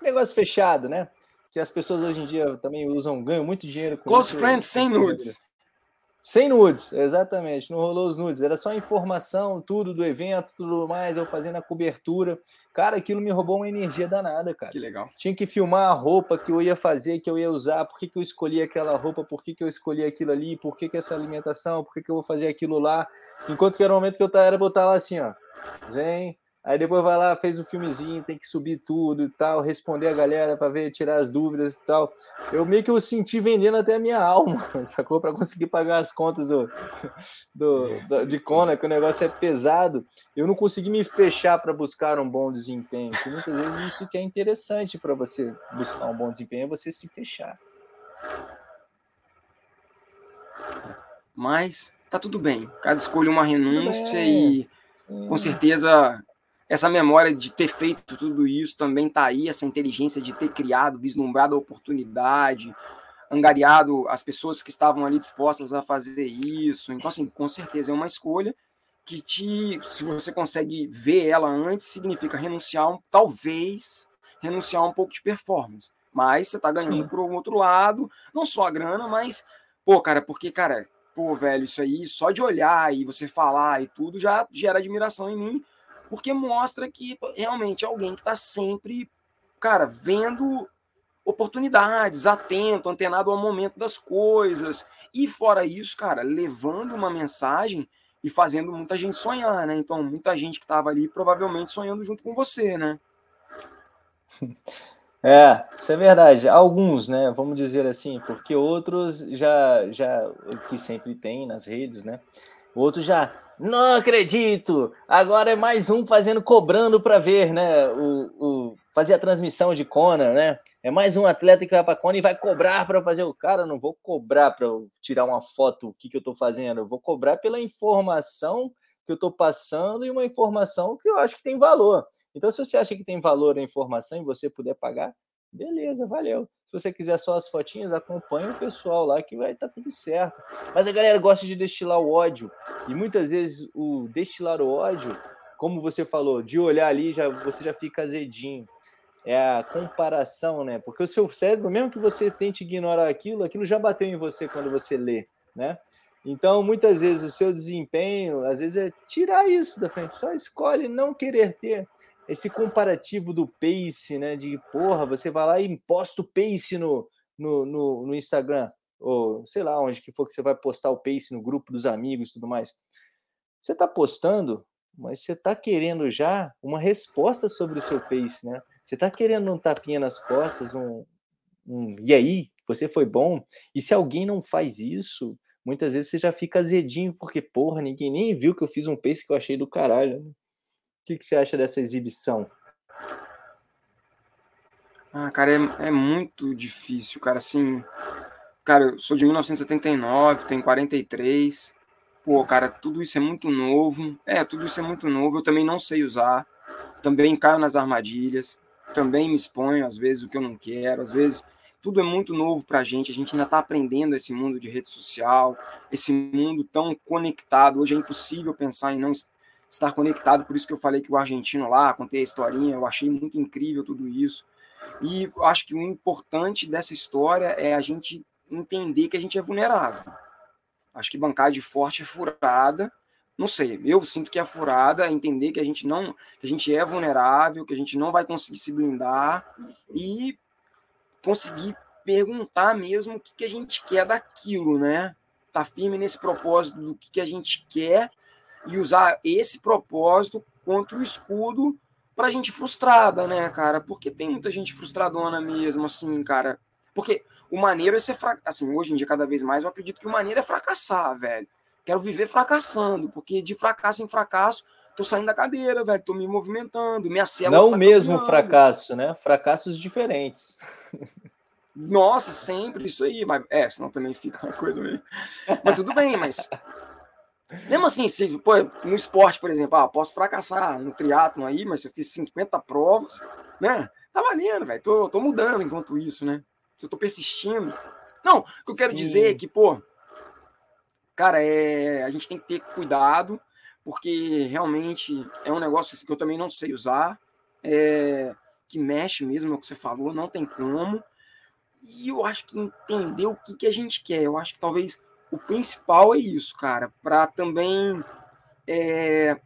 negócio fechado, né? Que as pessoas hoje em dia também usam, ganham muito dinheiro com Close isso, friends sem nudes. Sem nudes, exatamente. Não rolou os nudes. Era só informação, tudo do evento, tudo mais, eu fazendo a cobertura. Cara, aquilo me roubou uma energia danada, cara. Que legal. Tinha que filmar a roupa que eu ia fazer, que eu ia usar, por que, que eu escolhi aquela roupa, por que, que eu escolhi aquilo ali, por que, que essa alimentação, por que, que eu vou fazer aquilo lá. Enquanto que era o momento que eu era botar lá assim, ó. Zen, Aí depois vai lá, fez um filmezinho, tem que subir tudo e tal, responder a galera para ver, tirar as dúvidas e tal. Eu meio que eu senti vendendo até a minha alma, sacou? Para conseguir pagar as contas do, do, do, de Kona, que o negócio é pesado. Eu não consegui me fechar para buscar um bom desempenho, que muitas vezes isso que é interessante para você buscar um bom desempenho, é você se fechar. Mas tá tudo bem. Cada escolha uma renúncia e com certeza essa memória de ter feito tudo isso também está aí, essa inteligência de ter criado, vislumbrado a oportunidade, angariado as pessoas que estavam ali dispostas a fazer isso. Então, assim, com certeza é uma escolha que te, se você consegue ver ela antes, significa renunciar, talvez, renunciar um pouco de performance. Mas você está ganhando Sim. por um outro lado, não só a grana, mas, pô, cara, porque, cara, pô, velho, isso aí, só de olhar e você falar e tudo já gera admiração em mim, porque mostra que realmente é alguém que está sempre, cara, vendo oportunidades, atento, antenado ao momento das coisas. E fora isso, cara, levando uma mensagem e fazendo muita gente sonhar, né? Então, muita gente que estava ali provavelmente sonhando junto com você, né? É, isso é verdade. Alguns, né? Vamos dizer assim, porque outros já, já que sempre tem nas redes, né? O outro já, não acredito! Agora é mais um fazendo, cobrando para ver, né? O, o, fazer a transmissão de Kona, né? É mais um atleta que vai para Kona e vai cobrar para fazer o cara. Não vou cobrar para tirar uma foto, o que, que eu estou fazendo. Eu vou cobrar pela informação que eu estou passando e uma informação que eu acho que tem valor. Então, se você acha que tem valor a informação e você puder pagar, beleza, valeu. Se você quiser só as fotinhas, acompanha o pessoal lá que vai estar tá tudo certo. Mas a galera gosta de destilar o ódio. E muitas vezes o destilar o ódio, como você falou, de olhar ali, já, você já fica azedinho. É a comparação, né? Porque o seu cérebro, mesmo que você tente ignorar aquilo, aquilo já bateu em você quando você lê, né? Então, muitas vezes, o seu desempenho, às vezes, é tirar isso da frente. Só escolhe não querer ter esse comparativo do pace, né? De porra, você vai lá e imposta o pace no, no, no, no Instagram, ou sei lá, onde que for que você vai postar o pace no grupo dos amigos e tudo mais. Você está postando, mas você está querendo já uma resposta sobre o seu pace, né? Você está querendo um tapinha nas costas, um, um e aí, você foi bom? E se alguém não faz isso, muitas vezes você já fica azedinho, porque, porra, ninguém nem viu que eu fiz um pace que eu achei do caralho. Né? O que, que você acha dessa exibição? Ah, cara, é, é muito difícil, cara. Assim, cara, eu sou de 1979, tenho 43. Pô, cara, tudo isso é muito novo. É, tudo isso é muito novo. Eu também não sei usar. Também caio nas armadilhas. Também me exponho, às vezes, o que eu não quero. Às vezes, tudo é muito novo para a gente. A gente ainda está aprendendo esse mundo de rede social, esse mundo tão conectado. Hoje é impossível pensar em não estar conectado. Por isso que eu falei que o argentino lá, contei a historinha, eu achei muito incrível tudo isso. E acho que o importante dessa história é a gente entender que a gente é vulnerável. Acho que bancar de forte é furada. Não sei, eu sinto que é furada, entender que a gente não, que a gente é vulnerável, que a gente não vai conseguir se blindar e conseguir perguntar mesmo o que, que a gente quer daquilo, né? Tá firme nesse propósito do que, que a gente quer e usar esse propósito contra o escudo pra gente frustrada, né, cara? Porque tem muita gente frustradona mesmo, assim, cara. Porque o maneiro é ser fra... assim, hoje em dia cada vez mais eu acredito que o maneiro é fracassar, velho. Quero viver fracassando, porque de fracasso em fracasso tô saindo da cadeira, velho, tô me movimentando, minha célula Não tá o mesmo caminhando. fracasso, né? Fracassos diferentes. Nossa, sempre isso aí, mas é, senão também fica uma coisa meio. Mas tudo bem, mas mesmo assim, se pô, no esporte, por exemplo, ah, posso fracassar no triatlo aí, mas se eu fiz 50 provas, né? Tá valendo, velho. Tô, tô mudando enquanto isso, né? Se eu tô persistindo. Não, o que eu quero Sim. dizer é que, pô, cara, é, a gente tem que ter cuidado, porque realmente é um negócio que eu também não sei usar, é, que mexe mesmo, é o que você falou, não tem como. E eu acho que entender o que, que a gente quer, eu acho que talvez o principal é isso, cara, para também é,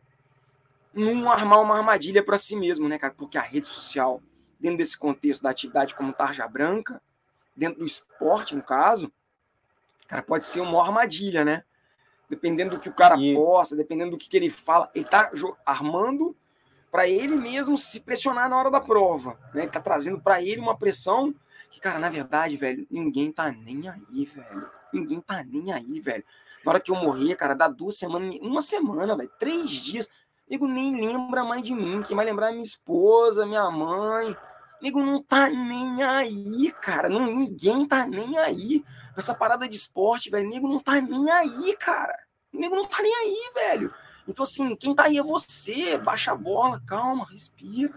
não armar uma armadilha para si mesmo, né, cara? Porque a rede social, dentro desse contexto da atividade como tarja branca, dentro do esporte, no caso, cara, pode ser uma armadilha, né? Dependendo do que o cara e... posta, dependendo do que, que ele fala, ele tá armando para ele mesmo se pressionar na hora da prova, né? Ele tá trazendo para ele uma pressão que, cara, na verdade, velho, ninguém tá nem aí, velho. Ninguém tá nem aí, velho. Na hora que eu morrer, cara, dá duas semanas, uma semana, velho, três dias. Nego nem lembra mais de mim. Quem vai lembrar é minha esposa, minha mãe. Nego não tá nem aí, cara. Não, ninguém tá nem aí. Essa parada de esporte, velho, nego não tá nem aí, cara. Nego não tá nem aí, velho. Então, assim, quem tá aí é você. Baixa a bola, calma, respira.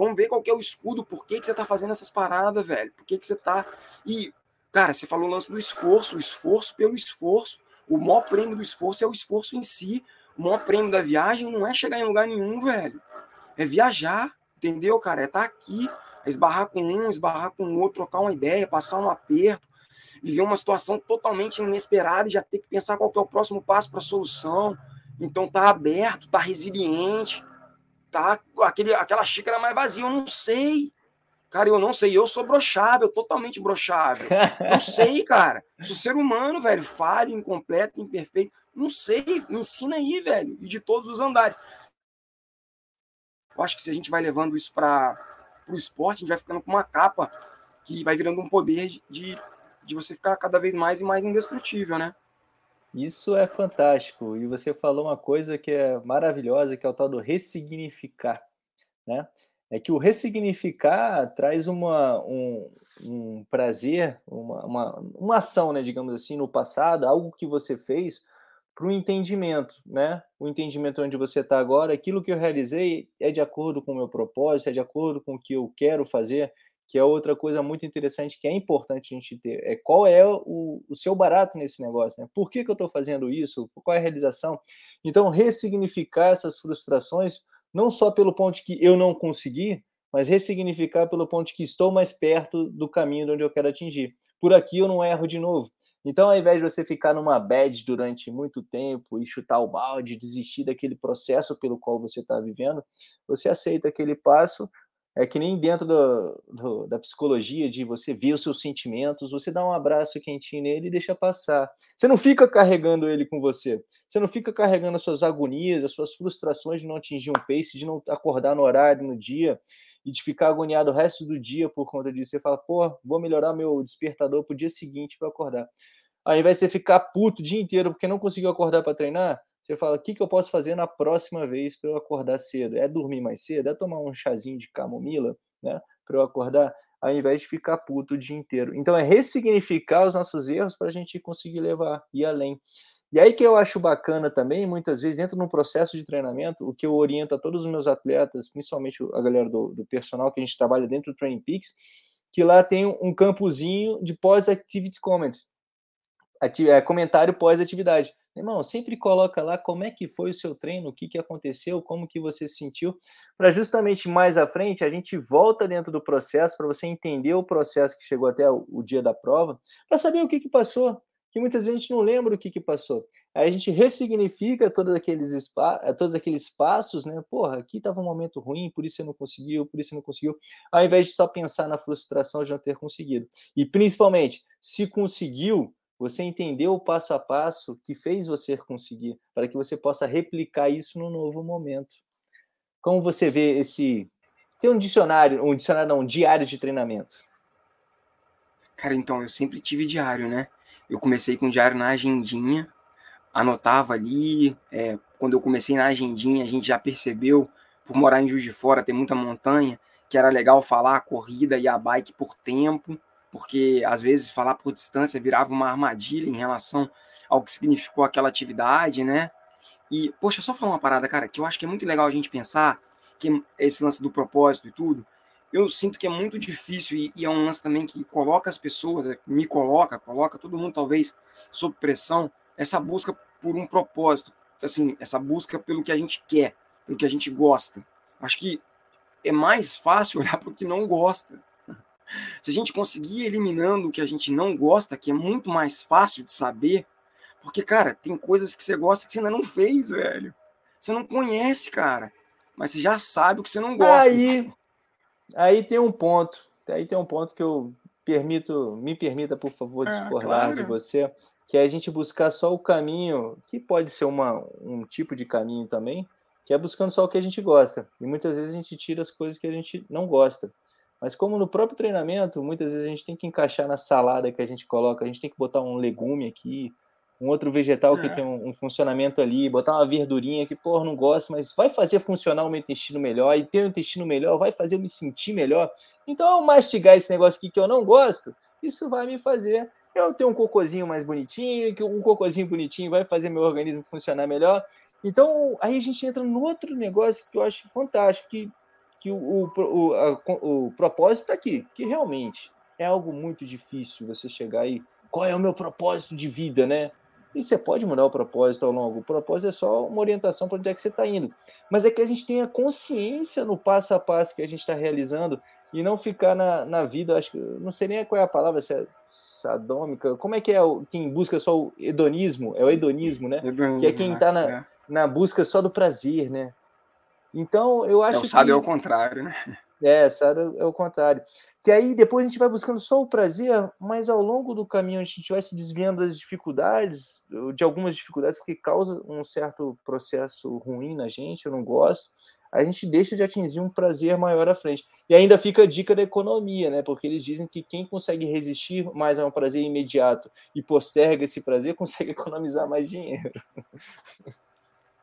Vamos ver qual que é o escudo, por que, que você tá fazendo essas paradas, velho? Por que, que você tá. E, cara, você falou o lance do esforço, o esforço pelo esforço. O maior prêmio do esforço é o esforço em si. O maior prêmio da viagem não é chegar em lugar nenhum, velho. É viajar, entendeu, cara? É estar tá aqui, é esbarrar com um, esbarrar com o outro, trocar uma ideia, passar um aperto, viver uma situação totalmente inesperada e já ter que pensar qual que é o próximo passo para a solução. Então tá aberto, tá resiliente, tá aquele, aquela xícara mais vazia, eu não sei. Cara, eu não sei, eu sou brochável, totalmente brochável. Não sei, cara. Sou ser humano, velho, falho, incompleto, imperfeito. Não sei, me ensina aí, velho, e de todos os andares. Eu acho que se a gente vai levando isso para o esporte, a gente vai ficando com uma capa que vai virando um poder de, de você ficar cada vez mais e mais indestrutível, né? Isso é fantástico. E você falou uma coisa que é maravilhosa, que é o tal do ressignificar, né? É que o ressignificar traz uma, um, um prazer, uma, uma, uma ação, né, digamos assim, no passado, algo que você fez para o entendimento, né? O entendimento onde você está agora, aquilo que eu realizei é de acordo com o meu propósito, é de acordo com o que eu quero fazer, que é outra coisa muito interessante que é importante a gente ter, é qual é o, o seu barato nesse negócio, né? Por que, que eu estou fazendo isso? Qual é a realização? Então, ressignificar essas frustrações, não só pelo ponto de que eu não consegui, mas ressignificar pelo ponto de que estou mais perto do caminho de onde eu quero atingir. Por aqui eu não erro de novo. Então, ao invés de você ficar numa bad durante muito tempo e chutar o balde, desistir daquele processo pelo qual você está vivendo, você aceita aquele passo, é que nem dentro do, do, da psicologia, de você ver os seus sentimentos, você dá um abraço quentinho nele e deixa passar. Você não fica carregando ele com você. Você não fica carregando as suas agonias, as suas frustrações de não atingir um pace, de não acordar no horário, no dia, e de ficar agoniado o resto do dia por conta disso. Você fala, pô, vou melhorar meu despertador para o dia seguinte para acordar. Ao invés de você ficar puto o dia inteiro porque não conseguiu acordar para treinar, você fala, o que, que eu posso fazer na próxima vez para eu acordar cedo? É dormir mais cedo? É tomar um chazinho de camomila, né? Para eu acordar, ao invés de ficar puto o dia inteiro. Então, é ressignificar os nossos erros para a gente conseguir levar, ir além. E aí que eu acho bacana também, muitas vezes, dentro de um processo de treinamento, o que eu oriento a todos os meus atletas, principalmente a galera do, do personal que a gente trabalha dentro do Training Peaks, que lá tem um campozinho de pós-activity comments, é, comentário pós-atividade. Irmão, sempre coloca lá como é que foi o seu treino, o que, que aconteceu, como que você se sentiu, para justamente mais à frente a gente volta dentro do processo para você entender o processo que chegou até o, o dia da prova, para saber o que, que passou, que muitas vezes a gente não lembra o que, que passou. Aí a gente ressignifica todos aqueles, eh, todos aqueles passos, né? Porra, aqui estava um momento ruim, por isso você não conseguiu, por isso você não conseguiu, ao invés de só pensar na frustração de não ter conseguido. E principalmente, se conseguiu, você entendeu o passo a passo que fez você conseguir, para que você possa replicar isso no novo momento. Como você vê esse. Tem um dicionário, um dicionário, não, um diário de treinamento. Cara, então, eu sempre tive diário, né? eu comecei com diário na agendinha, anotava ali. É, quando eu comecei na agendinha, a gente já percebeu, por morar em Juiz de Fora, ter muita montanha, que era legal falar a corrida e a bike por tempo, porque às vezes falar por distância virava uma armadilha em relação ao que significou aquela atividade, né? E, poxa, só falar uma parada, cara, que eu acho que é muito legal a gente pensar, que esse lance do propósito e tudo, eu sinto que é muito difícil e, e, é um lance também que coloca as pessoas, é, me coloca, coloca todo mundo talvez sob pressão, essa busca por um propósito, assim, essa busca pelo que a gente quer, pelo que a gente gosta. Acho que é mais fácil olhar para o que não gosta. Se a gente conseguir eliminando o que a gente não gosta, que é muito mais fácil de saber, porque, cara, tem coisas que você gosta que você ainda não fez, velho. Você não conhece, cara. Mas você já sabe o que você não gosta. Aí, Aí tem um ponto, aí tem um ponto que eu permito, me permita, por favor, ah, discordar claro. de você, que é a gente buscar só o caminho, que pode ser uma, um tipo de caminho também, que é buscando só o que a gente gosta. E muitas vezes a gente tira as coisas que a gente não gosta. Mas como no próprio treinamento, muitas vezes a gente tem que encaixar na salada que a gente coloca, a gente tem que botar um legume aqui, um outro vegetal é. que tem um, um, funcionamento ali, botar uma verdurinha que, porra, não gosto, mas vai fazer funcionar o meu intestino melhor, e ter um intestino melhor vai fazer eu me sentir melhor. Então, ao mastigar esse negócio aqui que eu não gosto, isso vai me fazer eu ter um cocôzinho mais bonitinho, que um cocôzinho bonitinho vai fazer meu organismo funcionar melhor. Então, aí a gente entra no outro negócio que eu acho fantástico, que, que o, o, o, a, o propósito está aqui, que realmente é algo muito difícil você chegar aí. Qual é o meu propósito de vida, né? E você pode mudar o propósito ao longo. O propósito é só uma orientação para onde é que você está indo. Mas é que a gente tenha consciência no passo a passo que a gente está realizando e não ficar na, na vida, acho que não sei nem qual é a palavra, se é sadômica. Como é que é o, quem busca só o hedonismo? É o hedonismo, né? Hedonismo, que é quem está na, é. na busca só do prazer, né? Então, eu acho é, o que. é o contrário, né? É, Sara é o contrário. Que aí depois a gente vai buscando só o prazer, mas ao longo do caminho a gente vai se desviando das dificuldades, de algumas dificuldades, porque causa um certo processo ruim na gente, eu não gosto. A gente deixa de atingir um prazer maior à frente. E ainda fica a dica da economia, né? Porque eles dizem que quem consegue resistir mais a um prazer imediato e posterga esse prazer consegue economizar mais dinheiro.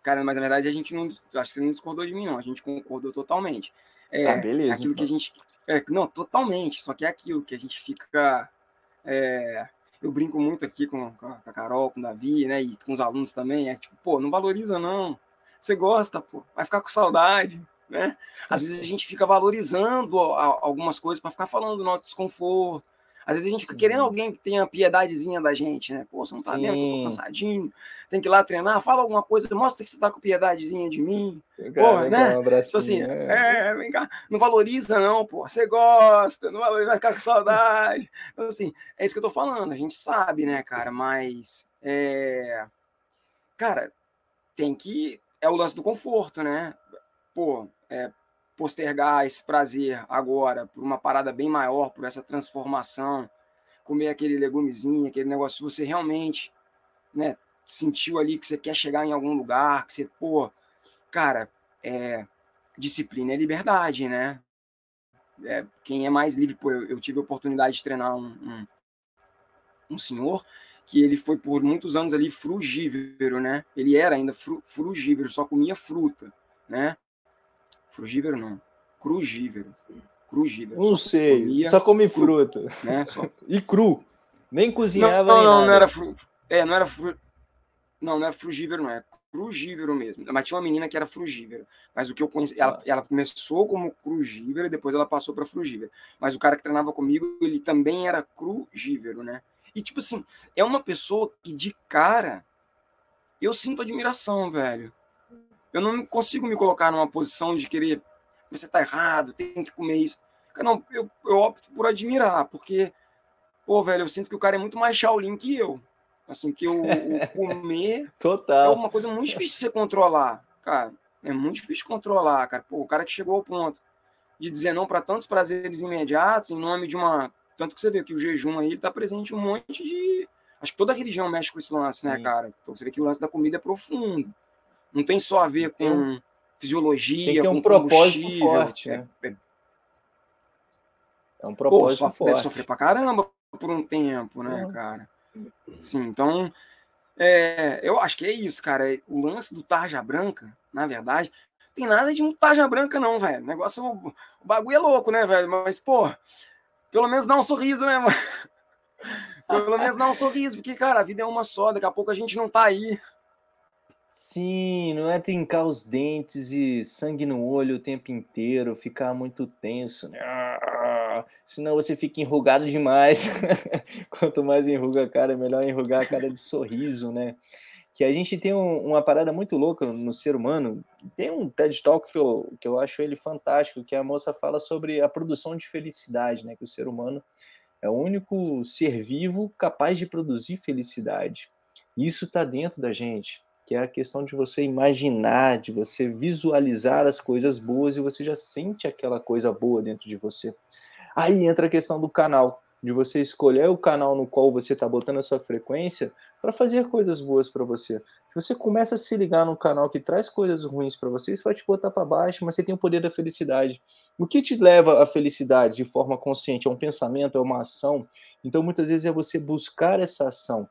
Cara, mas na verdade a gente não. Acho que você não discordou de mim, não. A gente concordou totalmente. É, ah, beleza. Aquilo então. que a gente. É, não, totalmente. Só que é aquilo que a gente fica. É, eu brinco muito aqui com, com a Carol, com o Davi, né? E com os alunos também. É tipo, pô, não valoriza, não. Você gosta, pô, vai ficar com saudade, né? Às vezes a gente fica valorizando algumas coisas para ficar falando do nosso desconforto às vezes a gente Sim. fica querendo alguém que tenha piedadezinha da gente, né? Pô, você não tá Sim. vendo eu tô cansadinho, tem que ir lá treinar, fala alguma coisa, mostra que você tá com piedadezinha de mim. Pô, né? Um então, assim, é, vem cá, não valoriza não, pô, você gosta, não valoriza, vai ficar com saudade. Então, assim, é isso que eu tô falando, a gente sabe, né, cara, mas, é... cara, tem que, é o lance do conforto, né? Pô, é, postergar esse prazer agora por uma parada bem maior, por essa transformação, comer aquele legumezinho, aquele negócio, você realmente, né, sentiu ali que você quer chegar em algum lugar, que você, pô, cara, é, disciplina é liberdade, né? É, quem é mais livre, pô, eu, eu, tive a oportunidade de treinar um, um, um, senhor que ele foi por muitos anos ali frugívoro, né? Ele era ainda fru, frugívoro, só comia fruta, né? Frugívero não. Crugívero. Crugívero. Não só sei. Comia, só come cru, fruta. Né? Só... e cru. Nem cozinhava. Não, não, não, não era fru... É, não era fru... Não, não é frugívero, não. É crugívero mesmo. Mas tinha uma menina que era frugívero. Mas o que eu conheci. Ela, ela começou como crugívero e depois ela passou para frugívero. Mas o cara que treinava comigo, ele também era crugívero, né? E, tipo assim, é uma pessoa que de cara eu sinto admiração, velho. Eu não consigo me colocar numa posição de querer, você tá errado, tem que comer isso. Não, eu, eu opto por admirar, porque, pô, velho, eu sinto que o cara é muito mais Shaolin que eu. Assim, que o, o comer Total. é uma coisa muito difícil de você controlar, cara. É muito difícil controlar, cara. Pô, o cara que chegou ao ponto de dizer não para tantos prazeres imediatos em nome de uma. Tanto que você vê que o jejum aí está presente um monte de. Acho que toda religião mexe com esse lance, né, Sim. cara? Então você vê que o lance da comida é profundo. Não tem só a ver com fisiologia, tem que ter um propósito forte. É, né? é, é um propósito Pô, sofre, forte. Deve sofrer pra caramba por um tempo, né, uhum. cara? Sim, então. É, eu acho que é isso, cara. O lance do Tarja Branca, na verdade, tem nada de um tarja branca, não, velho. O negócio, o, bagulho é louco, né, velho? Mas, pô, pelo menos dá um sorriso, né, mano? Pelo menos dá um sorriso, porque, cara, a vida é uma só, daqui a pouco a gente não tá aí. Sim, não é trincar os dentes e sangue no olho o tempo inteiro, ficar muito tenso, né? Senão você fica enrugado demais. Quanto mais enruga a cara, melhor enrugar a cara de sorriso, né? que a gente tem um, uma parada muito louca no ser humano. Tem um TED Talk que eu, que eu acho ele fantástico, que a moça fala sobre a produção de felicidade, né? Que o ser humano é o único ser vivo capaz de produzir felicidade. Isso está dentro da gente, que é a questão de você imaginar, de você visualizar as coisas boas e você já sente aquela coisa boa dentro de você. Aí entra a questão do canal de você escolher o canal no qual você está botando a sua frequência para fazer coisas boas para você. Se você começa a se ligar no canal que traz coisas ruins para você, isso vai te botar para baixo, mas você tem o poder da felicidade. O que te leva à felicidade de forma consciente? É um pensamento, é uma ação. Então, muitas vezes é você buscar essa ação.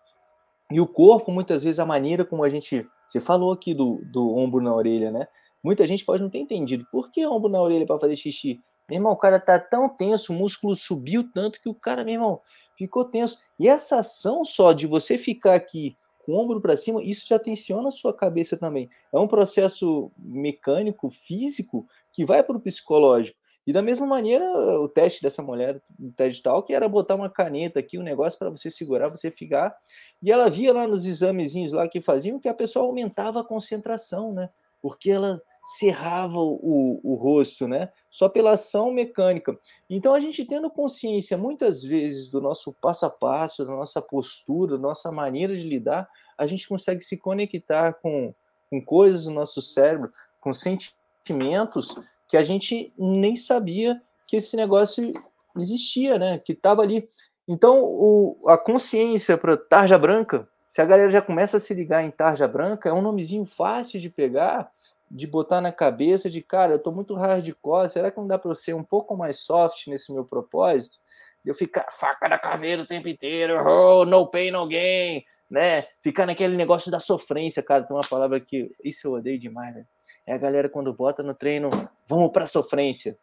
E o corpo, muitas vezes, a maneira como a gente. Você falou aqui do, do ombro na orelha, né? Muita gente pode não ter entendido. Por que ombro na orelha para fazer xixi? Meu irmão, o cara tá tão tenso, o músculo subiu tanto que o cara, meu irmão, ficou tenso. E essa ação só de você ficar aqui com o ombro para cima, isso já tensiona a sua cabeça também. É um processo mecânico, físico, que vai para o psicológico. E da mesma maneira, o teste dessa mulher, o TED Talk, era botar uma caneta aqui, um negócio para você segurar, você ficar. E ela via lá nos examezinhos lá que faziam que a pessoa aumentava a concentração, né? Porque ela cerrava o, o rosto, né? Só pela ação mecânica. Então a gente tendo consciência muitas vezes do nosso passo a passo, da nossa postura, da nossa maneira de lidar, a gente consegue se conectar com, com coisas do nosso cérebro, com sentimentos que a gente nem sabia que esse negócio existia, né? Que estava ali. Então o, a consciência para tarja branca, se a galera já começa a se ligar em tarja branca, é um nomezinho fácil de pegar de botar na cabeça de, cara, eu tô muito hardcore, será que não dá para eu ser um pouco mais soft nesse meu propósito? Eu ficar faca da caveira o tempo inteiro, oh, no pain, no gain, né? Ficar naquele negócio da sofrência, cara, tem uma palavra que isso eu odeio demais, né? É a galera quando bota no treino, vamos para sofrência.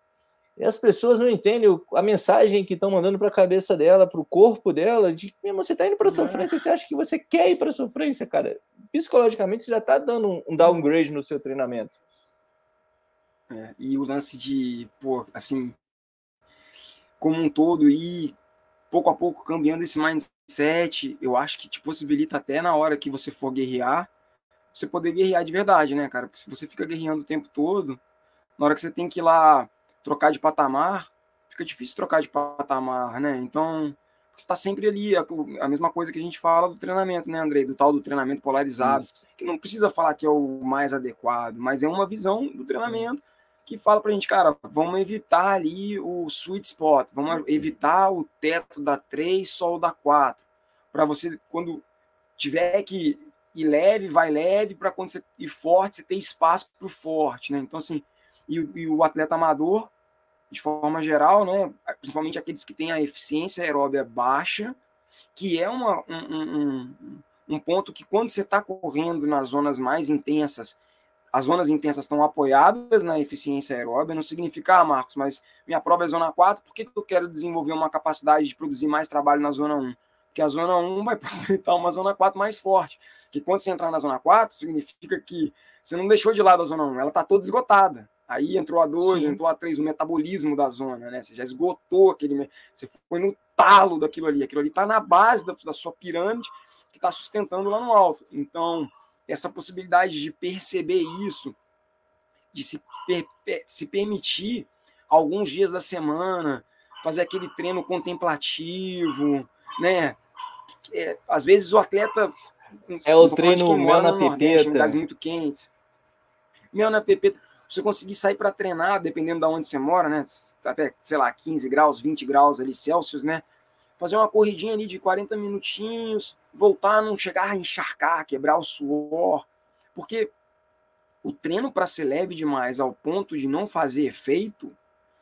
E as pessoas não entendem a mensagem que estão mandando para a cabeça dela, para o corpo dela, de mesmo você está indo para a é. sofrência, você acha que você quer ir para a sofrência, cara. Psicologicamente você já está dando um downgrade no seu treinamento. É, e o lance de, pô, assim, como um todo, e pouco a pouco cambiando esse mindset, eu acho que te possibilita até na hora que você for guerrear, você poder guerrear de verdade, né, cara? Porque se você fica guerreando o tempo todo, na hora que você tem que ir lá trocar de patamar, fica difícil trocar de patamar, né? Então, está sempre ali, a, a, mesma coisa que a gente fala do treinamento, né, Andrei? Do tal do treinamento polarizado, Isso. que não precisa falar que é o mais adequado, mas é uma visão do treinamento que fala pra gente, cara, vamos evitar ali o sweet spot, vamos evitar o teto da 3, só o da 4, para você, quando tiver que ir leve, vai leve, para quando você ir forte, você ter espaço para o forte, né? Então, assim, e, e o atleta amador, de forma geral, né, principalmente aqueles que têm a eficiência aeróbia baixa, que é uma, um, um, um ponto que quando você está correndo nas zonas mais intensas, as zonas intensas estão apoiadas na eficiência aeróbia, não significa, ah, Marcos, mas minha prova é zona 4, por que, que eu quero desenvolver uma capacidade de produzir mais trabalho na zona 1? Porque a zona 1 vai possibilitar uma zona 4 mais forte. Que quando você entrar na zona 4, significa que você não deixou de lado a zona 1, ela está toda esgotada. Aí entrou a 2, entrou a 3, o metabolismo da zona, né? Você já esgotou aquele. Você foi no talo daquilo ali. Aquilo ali está na base da, da sua pirâmide que está sustentando lá no alto. Então, essa possibilidade de perceber isso, de se, per, se permitir alguns dias da semana, fazer aquele treino contemplativo, né? É, às vezes o atleta. É o treino mel na pepeta. lugares muito quentes. Mel na pepeta. Você conseguir sair para treinar, dependendo de onde você mora, né? Até, sei lá, 15 graus, 20 graus ali Celsius, né? Fazer uma corridinha ali de 40 minutinhos, voltar, não chegar a encharcar, quebrar o suor. Porque o treino para ser leve demais ao ponto de não fazer efeito,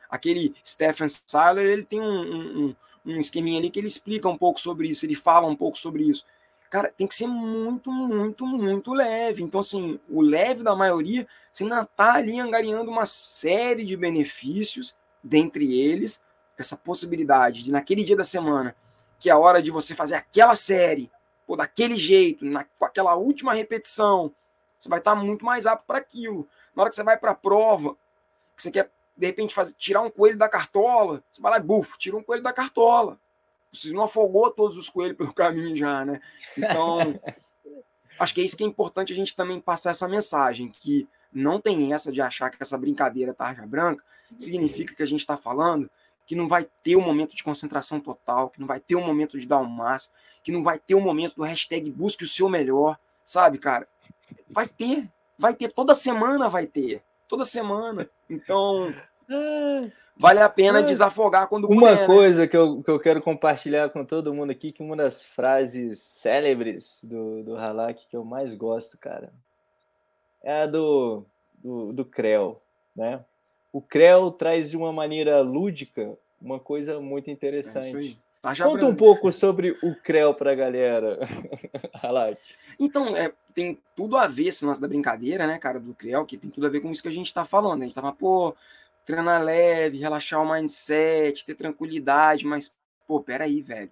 aquele Stephen Seiler, ele tem um, um, um esqueminha ali que ele explica um pouco sobre isso, ele fala um pouco sobre isso. Cara, tem que ser muito, muito, muito leve. Então, assim, o leve da maioria, você ainda tá ali angariando uma série de benefícios, dentre eles, essa possibilidade de naquele dia da semana, que é a hora de você fazer aquela série, ou daquele jeito, na, com aquela última repetição, você vai estar tá muito mais apto para aquilo. Na hora que você vai para a prova, que você quer de repente fazer, tirar um coelho da cartola, você vai lá e bufo, tira um coelho da cartola. Você não afogou todos os coelhos pelo caminho já, né? Então, acho que é isso que é importante a gente também passar essa mensagem, que não tem essa de achar que essa brincadeira tarja branca significa que a gente está falando que não vai ter um momento de concentração total, que não vai ter um momento de dar o um máximo, que não vai ter um momento do hashtag busque o seu melhor, sabe, cara? Vai ter, vai ter, toda semana vai ter, toda semana. Então, Vale a pena desafogar quando Uma puder, né? coisa né? que, eu, que eu quero compartilhar com todo mundo aqui, que uma das frases célebres do, do Halak que eu mais gosto, cara, é a do, do, do Creu, né? O Creu traz de uma maneira lúdica uma coisa muito é interessante. É Tá Conta um pouco sobre o CREL para a galera, Halak. Então, é, tem tudo a ver esse lance da brincadeira, né, cara, do CREL, que tem tudo a ver com isso que a gente está falando. A gente tava, pô, treinar leve, relaxar o mindset, ter tranquilidade, mas, pô, peraí, velho.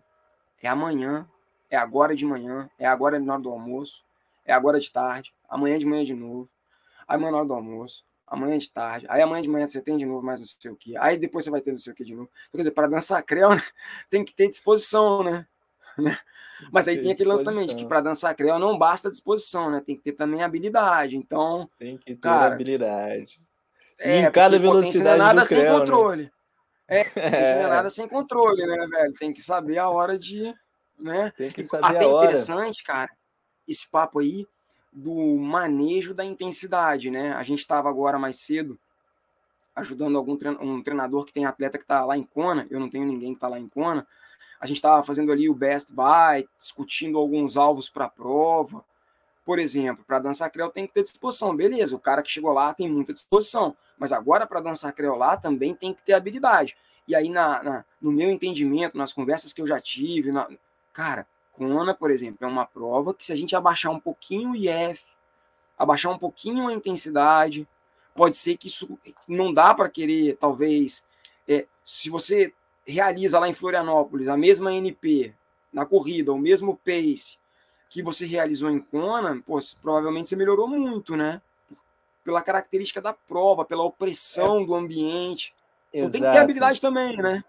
É amanhã, é agora de manhã, é agora na hora do almoço, é agora de tarde, amanhã de manhã de novo, amanhã na hora do almoço, amanhã de tarde, aí amanhã de manhã você tem de novo mais não sei o que, aí depois você vai ter não sei o que de novo. Então, quer dizer, para dançar creu, né, tem que ter disposição, né? né? Mas aí tem aquele lance também, de que para dançar creu não basta disposição, né? Tem que ter também habilidade. Então. Tem que ter cara, habilidade. É, em cada velocidade não é nada sem né? controle. Né? É, é. não é nada sem controle, né, velho? Tem que saber a hora de. Né? Tem que saber Até a hora. interessante, cara, esse papo aí do manejo da intensidade, né? A gente estava agora mais cedo ajudando algum um treinador que tem atleta que está lá em Kona, eu não tenho ninguém que está lá em Kona. A gente estava fazendo ali o best buy, discutindo alguns alvos para a prova. Por exemplo, para dançar creu tem que ter disposição. Beleza, o cara que chegou lá tem muita disposição. Mas agora, para dançar creu lá, também tem que ter habilidade. E aí, na, na, no meu entendimento, nas conversas que eu já tive, na, cara, Kona, por exemplo, é uma prova que se a gente abaixar um pouquinho o IF, abaixar um pouquinho a intensidade, pode ser que isso não dá para querer, talvez, é, se você realiza lá em Florianópolis a mesma NP na corrida, o mesmo pace, que você realizou em Kona, pô, provavelmente você melhorou muito, né? Pela característica da prova, pela opressão é. do ambiente. Então Exato. tem que ter habilidade também, né?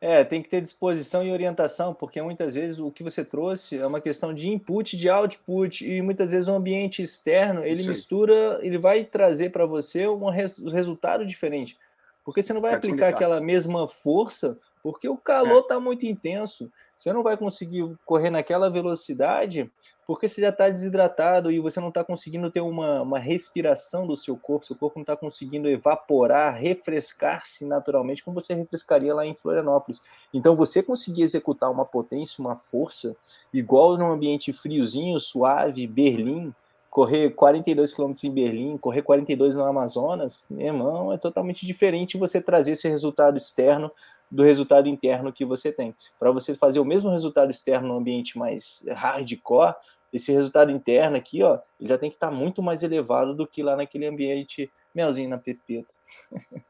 É, tem que ter disposição e orientação, porque muitas vezes o que você trouxe é uma questão de input, de output, e muitas vezes o ambiente externo, ele mistura, ele vai trazer para você um res, resultado diferente. Porque você não vai aplicar aquela mesma força, porque o calor está é. muito intenso. Você não vai conseguir correr naquela velocidade porque você já está desidratado e você não está conseguindo ter uma, uma respiração do seu corpo, seu corpo não está conseguindo evaporar, refrescar-se naturalmente como você refrescaria lá em Florianópolis. Então, você conseguir executar uma potência, uma força, igual num ambiente friozinho, suave, Berlim, correr 42 km em Berlim, correr 42 no Amazonas, meu irmão, é totalmente diferente você trazer esse resultado externo do resultado interno que você tem. Para você fazer o mesmo resultado externo no ambiente mais hardcore, esse resultado interno aqui, ó, ele já tem que estar tá muito mais elevado do que lá naquele ambiente melzinho na pepeta.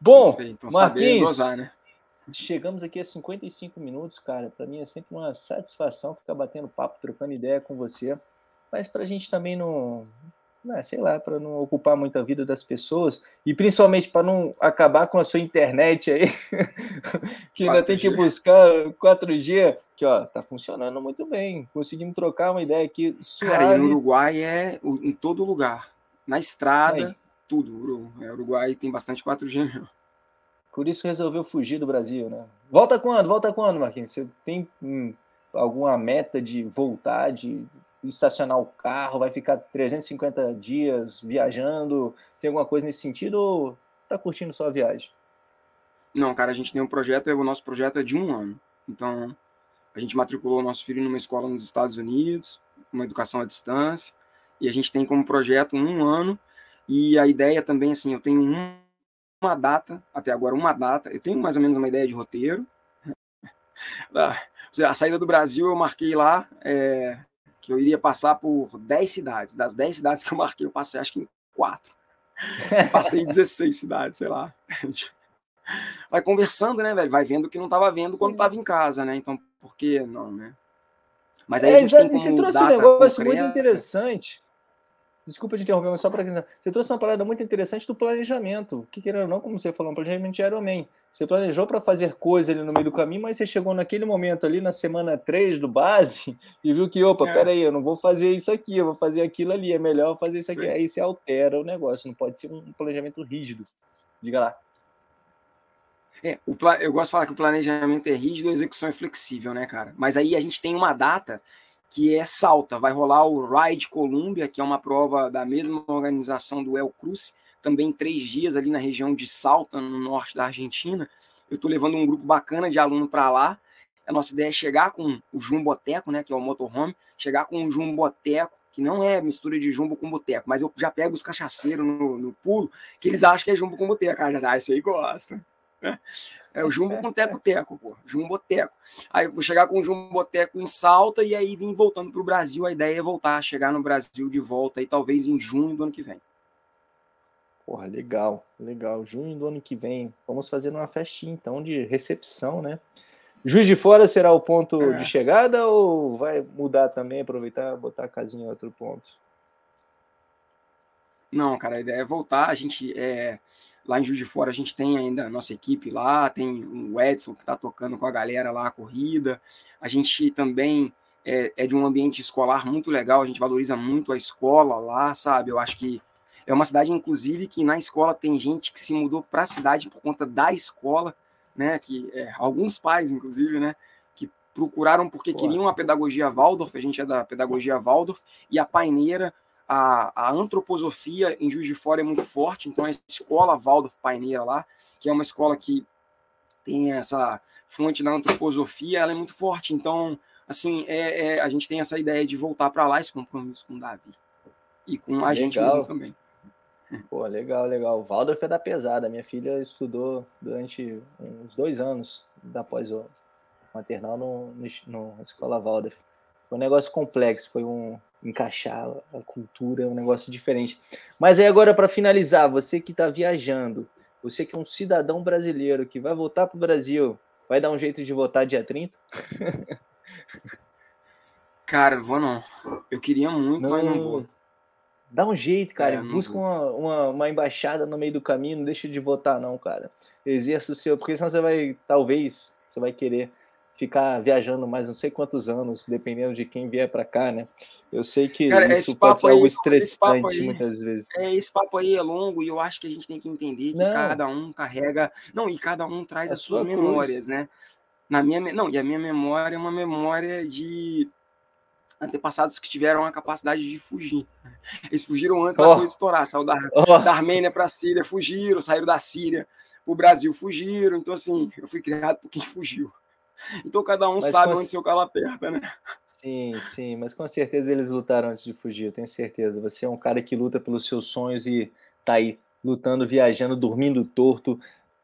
Bom, então Marquinhos, gozar, né? chegamos aqui a 55 minutos, cara. Para mim é sempre uma satisfação ficar batendo papo, trocando ideia com você. Mas para a gente também não, né, sei lá, para não ocupar muita vida das pessoas e principalmente para não acabar com a sua internet aí, que ainda tem que buscar 4G, que ó, tá funcionando muito bem. Conseguimos trocar uma ideia aqui. Suave. Cara, e no Uruguai é em todo lugar. Na estrada, Aí. tudo. O é, Uruguai tem bastante 4G mesmo. Por isso resolveu fugir do Brasil, né? Volta quando? Volta quando, Marquinhos? Você tem hum, alguma meta de voltar, de estacionar o carro? Vai ficar 350 dias viajando? Tem alguma coisa nesse sentido ou tá curtindo só a viagem? Não, cara, a gente tem um projeto, o nosso projeto é de um ano. Então, a gente matriculou o nosso filho numa escola nos Estados Unidos, uma educação à distância, e a gente tem como projeto um ano, e a ideia também, assim, eu tenho uma data, até agora uma data, eu tenho mais ou menos uma ideia de roteiro. A saída do Brasil eu marquei lá é, que eu iria passar por 10 cidades. Das 10 cidades que eu marquei, eu passei acho que em 4. Passei em 16 cidades, sei lá. vai conversando, né, velho? Vai vendo o que não estava vendo quando estava em casa, né? Então, por que não, né? Mas aí é, a gente você trouxe um negócio concreta. muito interessante. Desculpa te interromper, mas só para você trouxe uma parada muito interessante do planejamento. Que querendo ou não, como você falou, um planejamento de Ironman. Você planejou para fazer coisa ali no meio do caminho, mas você chegou naquele momento ali na semana 3 do base e viu que, opa, é. peraí, eu não vou fazer isso aqui, eu vou fazer aquilo ali, é melhor fazer isso aqui. Sim. Aí você altera o negócio, não pode ser um planejamento rígido. Diga lá. É, o, eu gosto de falar que o planejamento é rígido e a execução é flexível, né, cara? Mas aí a gente tem uma data que é Salta. Vai rolar o Ride Columbia, que é uma prova da mesma organização do El Cruz, também três dias ali na região de Salta, no norte da Argentina. Eu estou levando um grupo bacana de aluno para lá. A nossa ideia é chegar com o Jumboteco, né, que é o motorhome, chegar com o Jumboteco, que não é mistura de jumbo com boteco, mas eu já pego os cachaceiros no, no pulo, que eles acham que é jumbo com boteco. Ah, já, esse aí gosta. É o jumbo com teco-teco, pô. Jumboteco. Aí vou chegar com o jumboteco em Salta e aí vim voltando para o Brasil. A ideia é voltar, chegar no Brasil de volta aí, talvez em junho do ano que vem. Porra, legal, legal. Junho do ano que vem. Vamos fazer uma festinha então de recepção, né? Juiz de Fora será o ponto é. de chegada ou vai mudar também, aproveitar botar a casinha em outro ponto? Não, cara, a ideia é voltar. A gente é Lá em Juiz de Fora a gente tem ainda a nossa equipe lá, tem o Edson que está tocando com a galera lá a corrida. A gente também é, é, de um ambiente escolar muito legal, a gente valoriza muito a escola lá, sabe? Eu acho que é uma cidade, inclusive, que na escola tem gente que se mudou para a cidade por conta da escola, né? Que é, alguns pais, inclusive, né? Que procuraram porque queriam a pedagogia Waldorf, a gente é da pedagogia Waldorf, e a paineira a, a antroposofia em Juiz de Fora é muito forte, então a escola Waldorf Paineira lá, que é uma escola que tem essa fonte da antroposofia, ela é muito forte. Então, assim, é, é a gente tem essa ideia de voltar para lá, esse compromisso com o Davi e com a legal. gente mesmo também. Pô, legal, legal. O Waldorf é da pesada. Minha filha estudou durante uns dois anos da pós maternal no, no, no, na escola Waldorf. Foi um negócio complexo, foi um, encaixar a cultura, é um negócio diferente. Mas aí agora para finalizar, você que está viajando, você que é um cidadão brasileiro que vai voltar para o Brasil, vai dar um jeito de votar dia 30? cara, vou não. Eu queria muito, não, mas não vou. Dá um jeito, cara. É, Busca uma, uma, uma, embaixada no meio do caminho, não deixa de votar, não, cara. Exerça o seu, porque senão você vai, talvez, você vai querer ficar viajando mais não sei quantos anos, dependendo de quem vier para cá, né? Eu sei que Cara, isso pode ser aí, algo estressante aí, muitas vezes. É, esse papo aí é longo e eu acho que a gente tem que entender que não. cada um carrega. Não, e cada um traz a as suas memórias, né? Na minha, não, e a minha memória é uma memória de antepassados que tiveram a capacidade de fugir. Eles fugiram antes oh. da coisa estourar. Saiu da, oh. da Armênia para a Síria, fugiram, saíram da Síria o Brasil, fugiram. Então, assim, eu fui criado por quem fugiu. Então cada um mas sabe onde seu calo aperta, né? Sim, sim, mas com certeza eles lutaram antes de fugir, eu tenho certeza. Você é um cara que luta pelos seus sonhos e tá aí lutando, viajando, dormindo torto,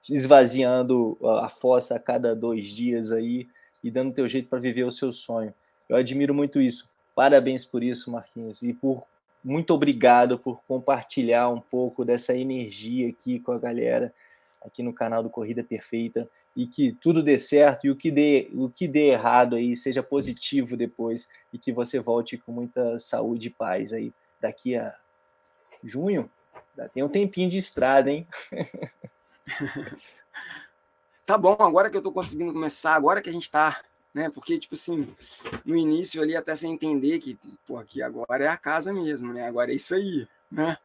esvaziando a fossa a cada dois dias aí e dando teu jeito para viver o seu sonho. Eu admiro muito isso. Parabéns por isso, Marquinhos, e por muito obrigado por compartilhar um pouco dessa energia aqui com a galera aqui no canal do Corrida Perfeita e que tudo dê certo e o que dê, o que dê errado aí seja positivo depois e que você volte com muita saúde e paz aí daqui a junho. Tem um tempinho de estrada, hein? tá bom, agora que eu tô conseguindo começar, agora que a gente tá né? Porque, tipo assim, no início ali, até sem entender que, pô, aqui agora é a casa mesmo, né? Agora é isso aí, né?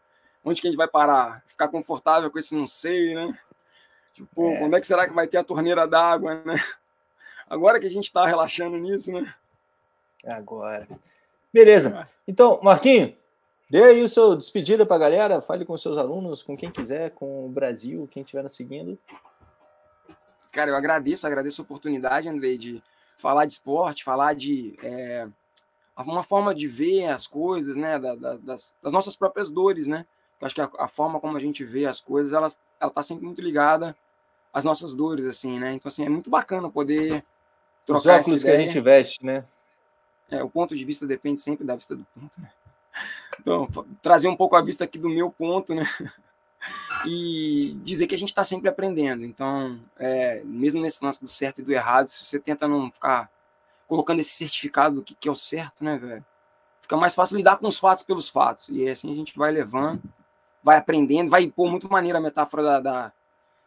Onde que a gente vai parar? Ficar confortável com esse não sei, né? Tipo, é. quando é que será que vai ter a torneira d'água, né? Agora que a gente está relaxando nisso, né? Agora. Beleza. Então, Marquinho, dê aí o seu despedida para a galera, fale com seus alunos, com quem quiser, com o Brasil, quem estiver nos seguindo. Cara, eu agradeço, agradeço a oportunidade, Andrei, de falar de esporte, falar de é, uma forma de ver as coisas, né, da, da, das, das, nossas próprias dores, né? Eu acho que a, a, forma como a gente vê as coisas, ela, ela tá sempre muito ligada às nossas dores, assim, né? Então, assim, é muito bacana poder trocar Os óculos que a gente veste, né? É, o ponto de vista depende sempre da vista do ponto, né? Então, trazer um pouco a vista aqui do meu ponto, né? E dizer que a gente está sempre aprendendo. Então, é, mesmo nesse lance do certo e do errado, se você tenta não ficar colocando esse certificado do que, que é o certo, né, velho? Fica mais fácil lidar com os fatos pelos fatos. E assim a gente vai levando, vai aprendendo, vai pôr muito maneira a metáfora da, da,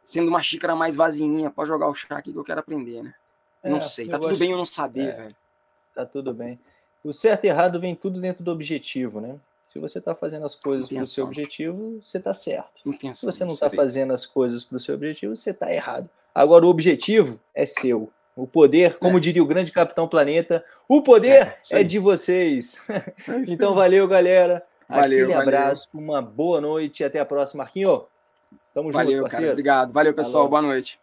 sendo uma xícara mais vazinha, pode jogar o chá aqui que eu quero aprender, né? É, não sei, tá tudo acho... bem eu não saber, é, velho. Tá tudo bem. O certo e errado vem tudo dentro do objetivo, né? Se você está fazendo as coisas para o seu objetivo, você está certo. Intenção, Se você não está fazendo as coisas para o seu objetivo, você está errado. Agora, o objetivo é seu. O poder, como é. diria o grande Capitão Planeta, o poder é, é de vocês. É então, valeu, galera. Valeu, Aquele abraço, valeu. uma boa noite e até a próxima. Marquinho, tamo valeu, junto, parceiro. Cara, obrigado. Valeu, pessoal. Boa noite.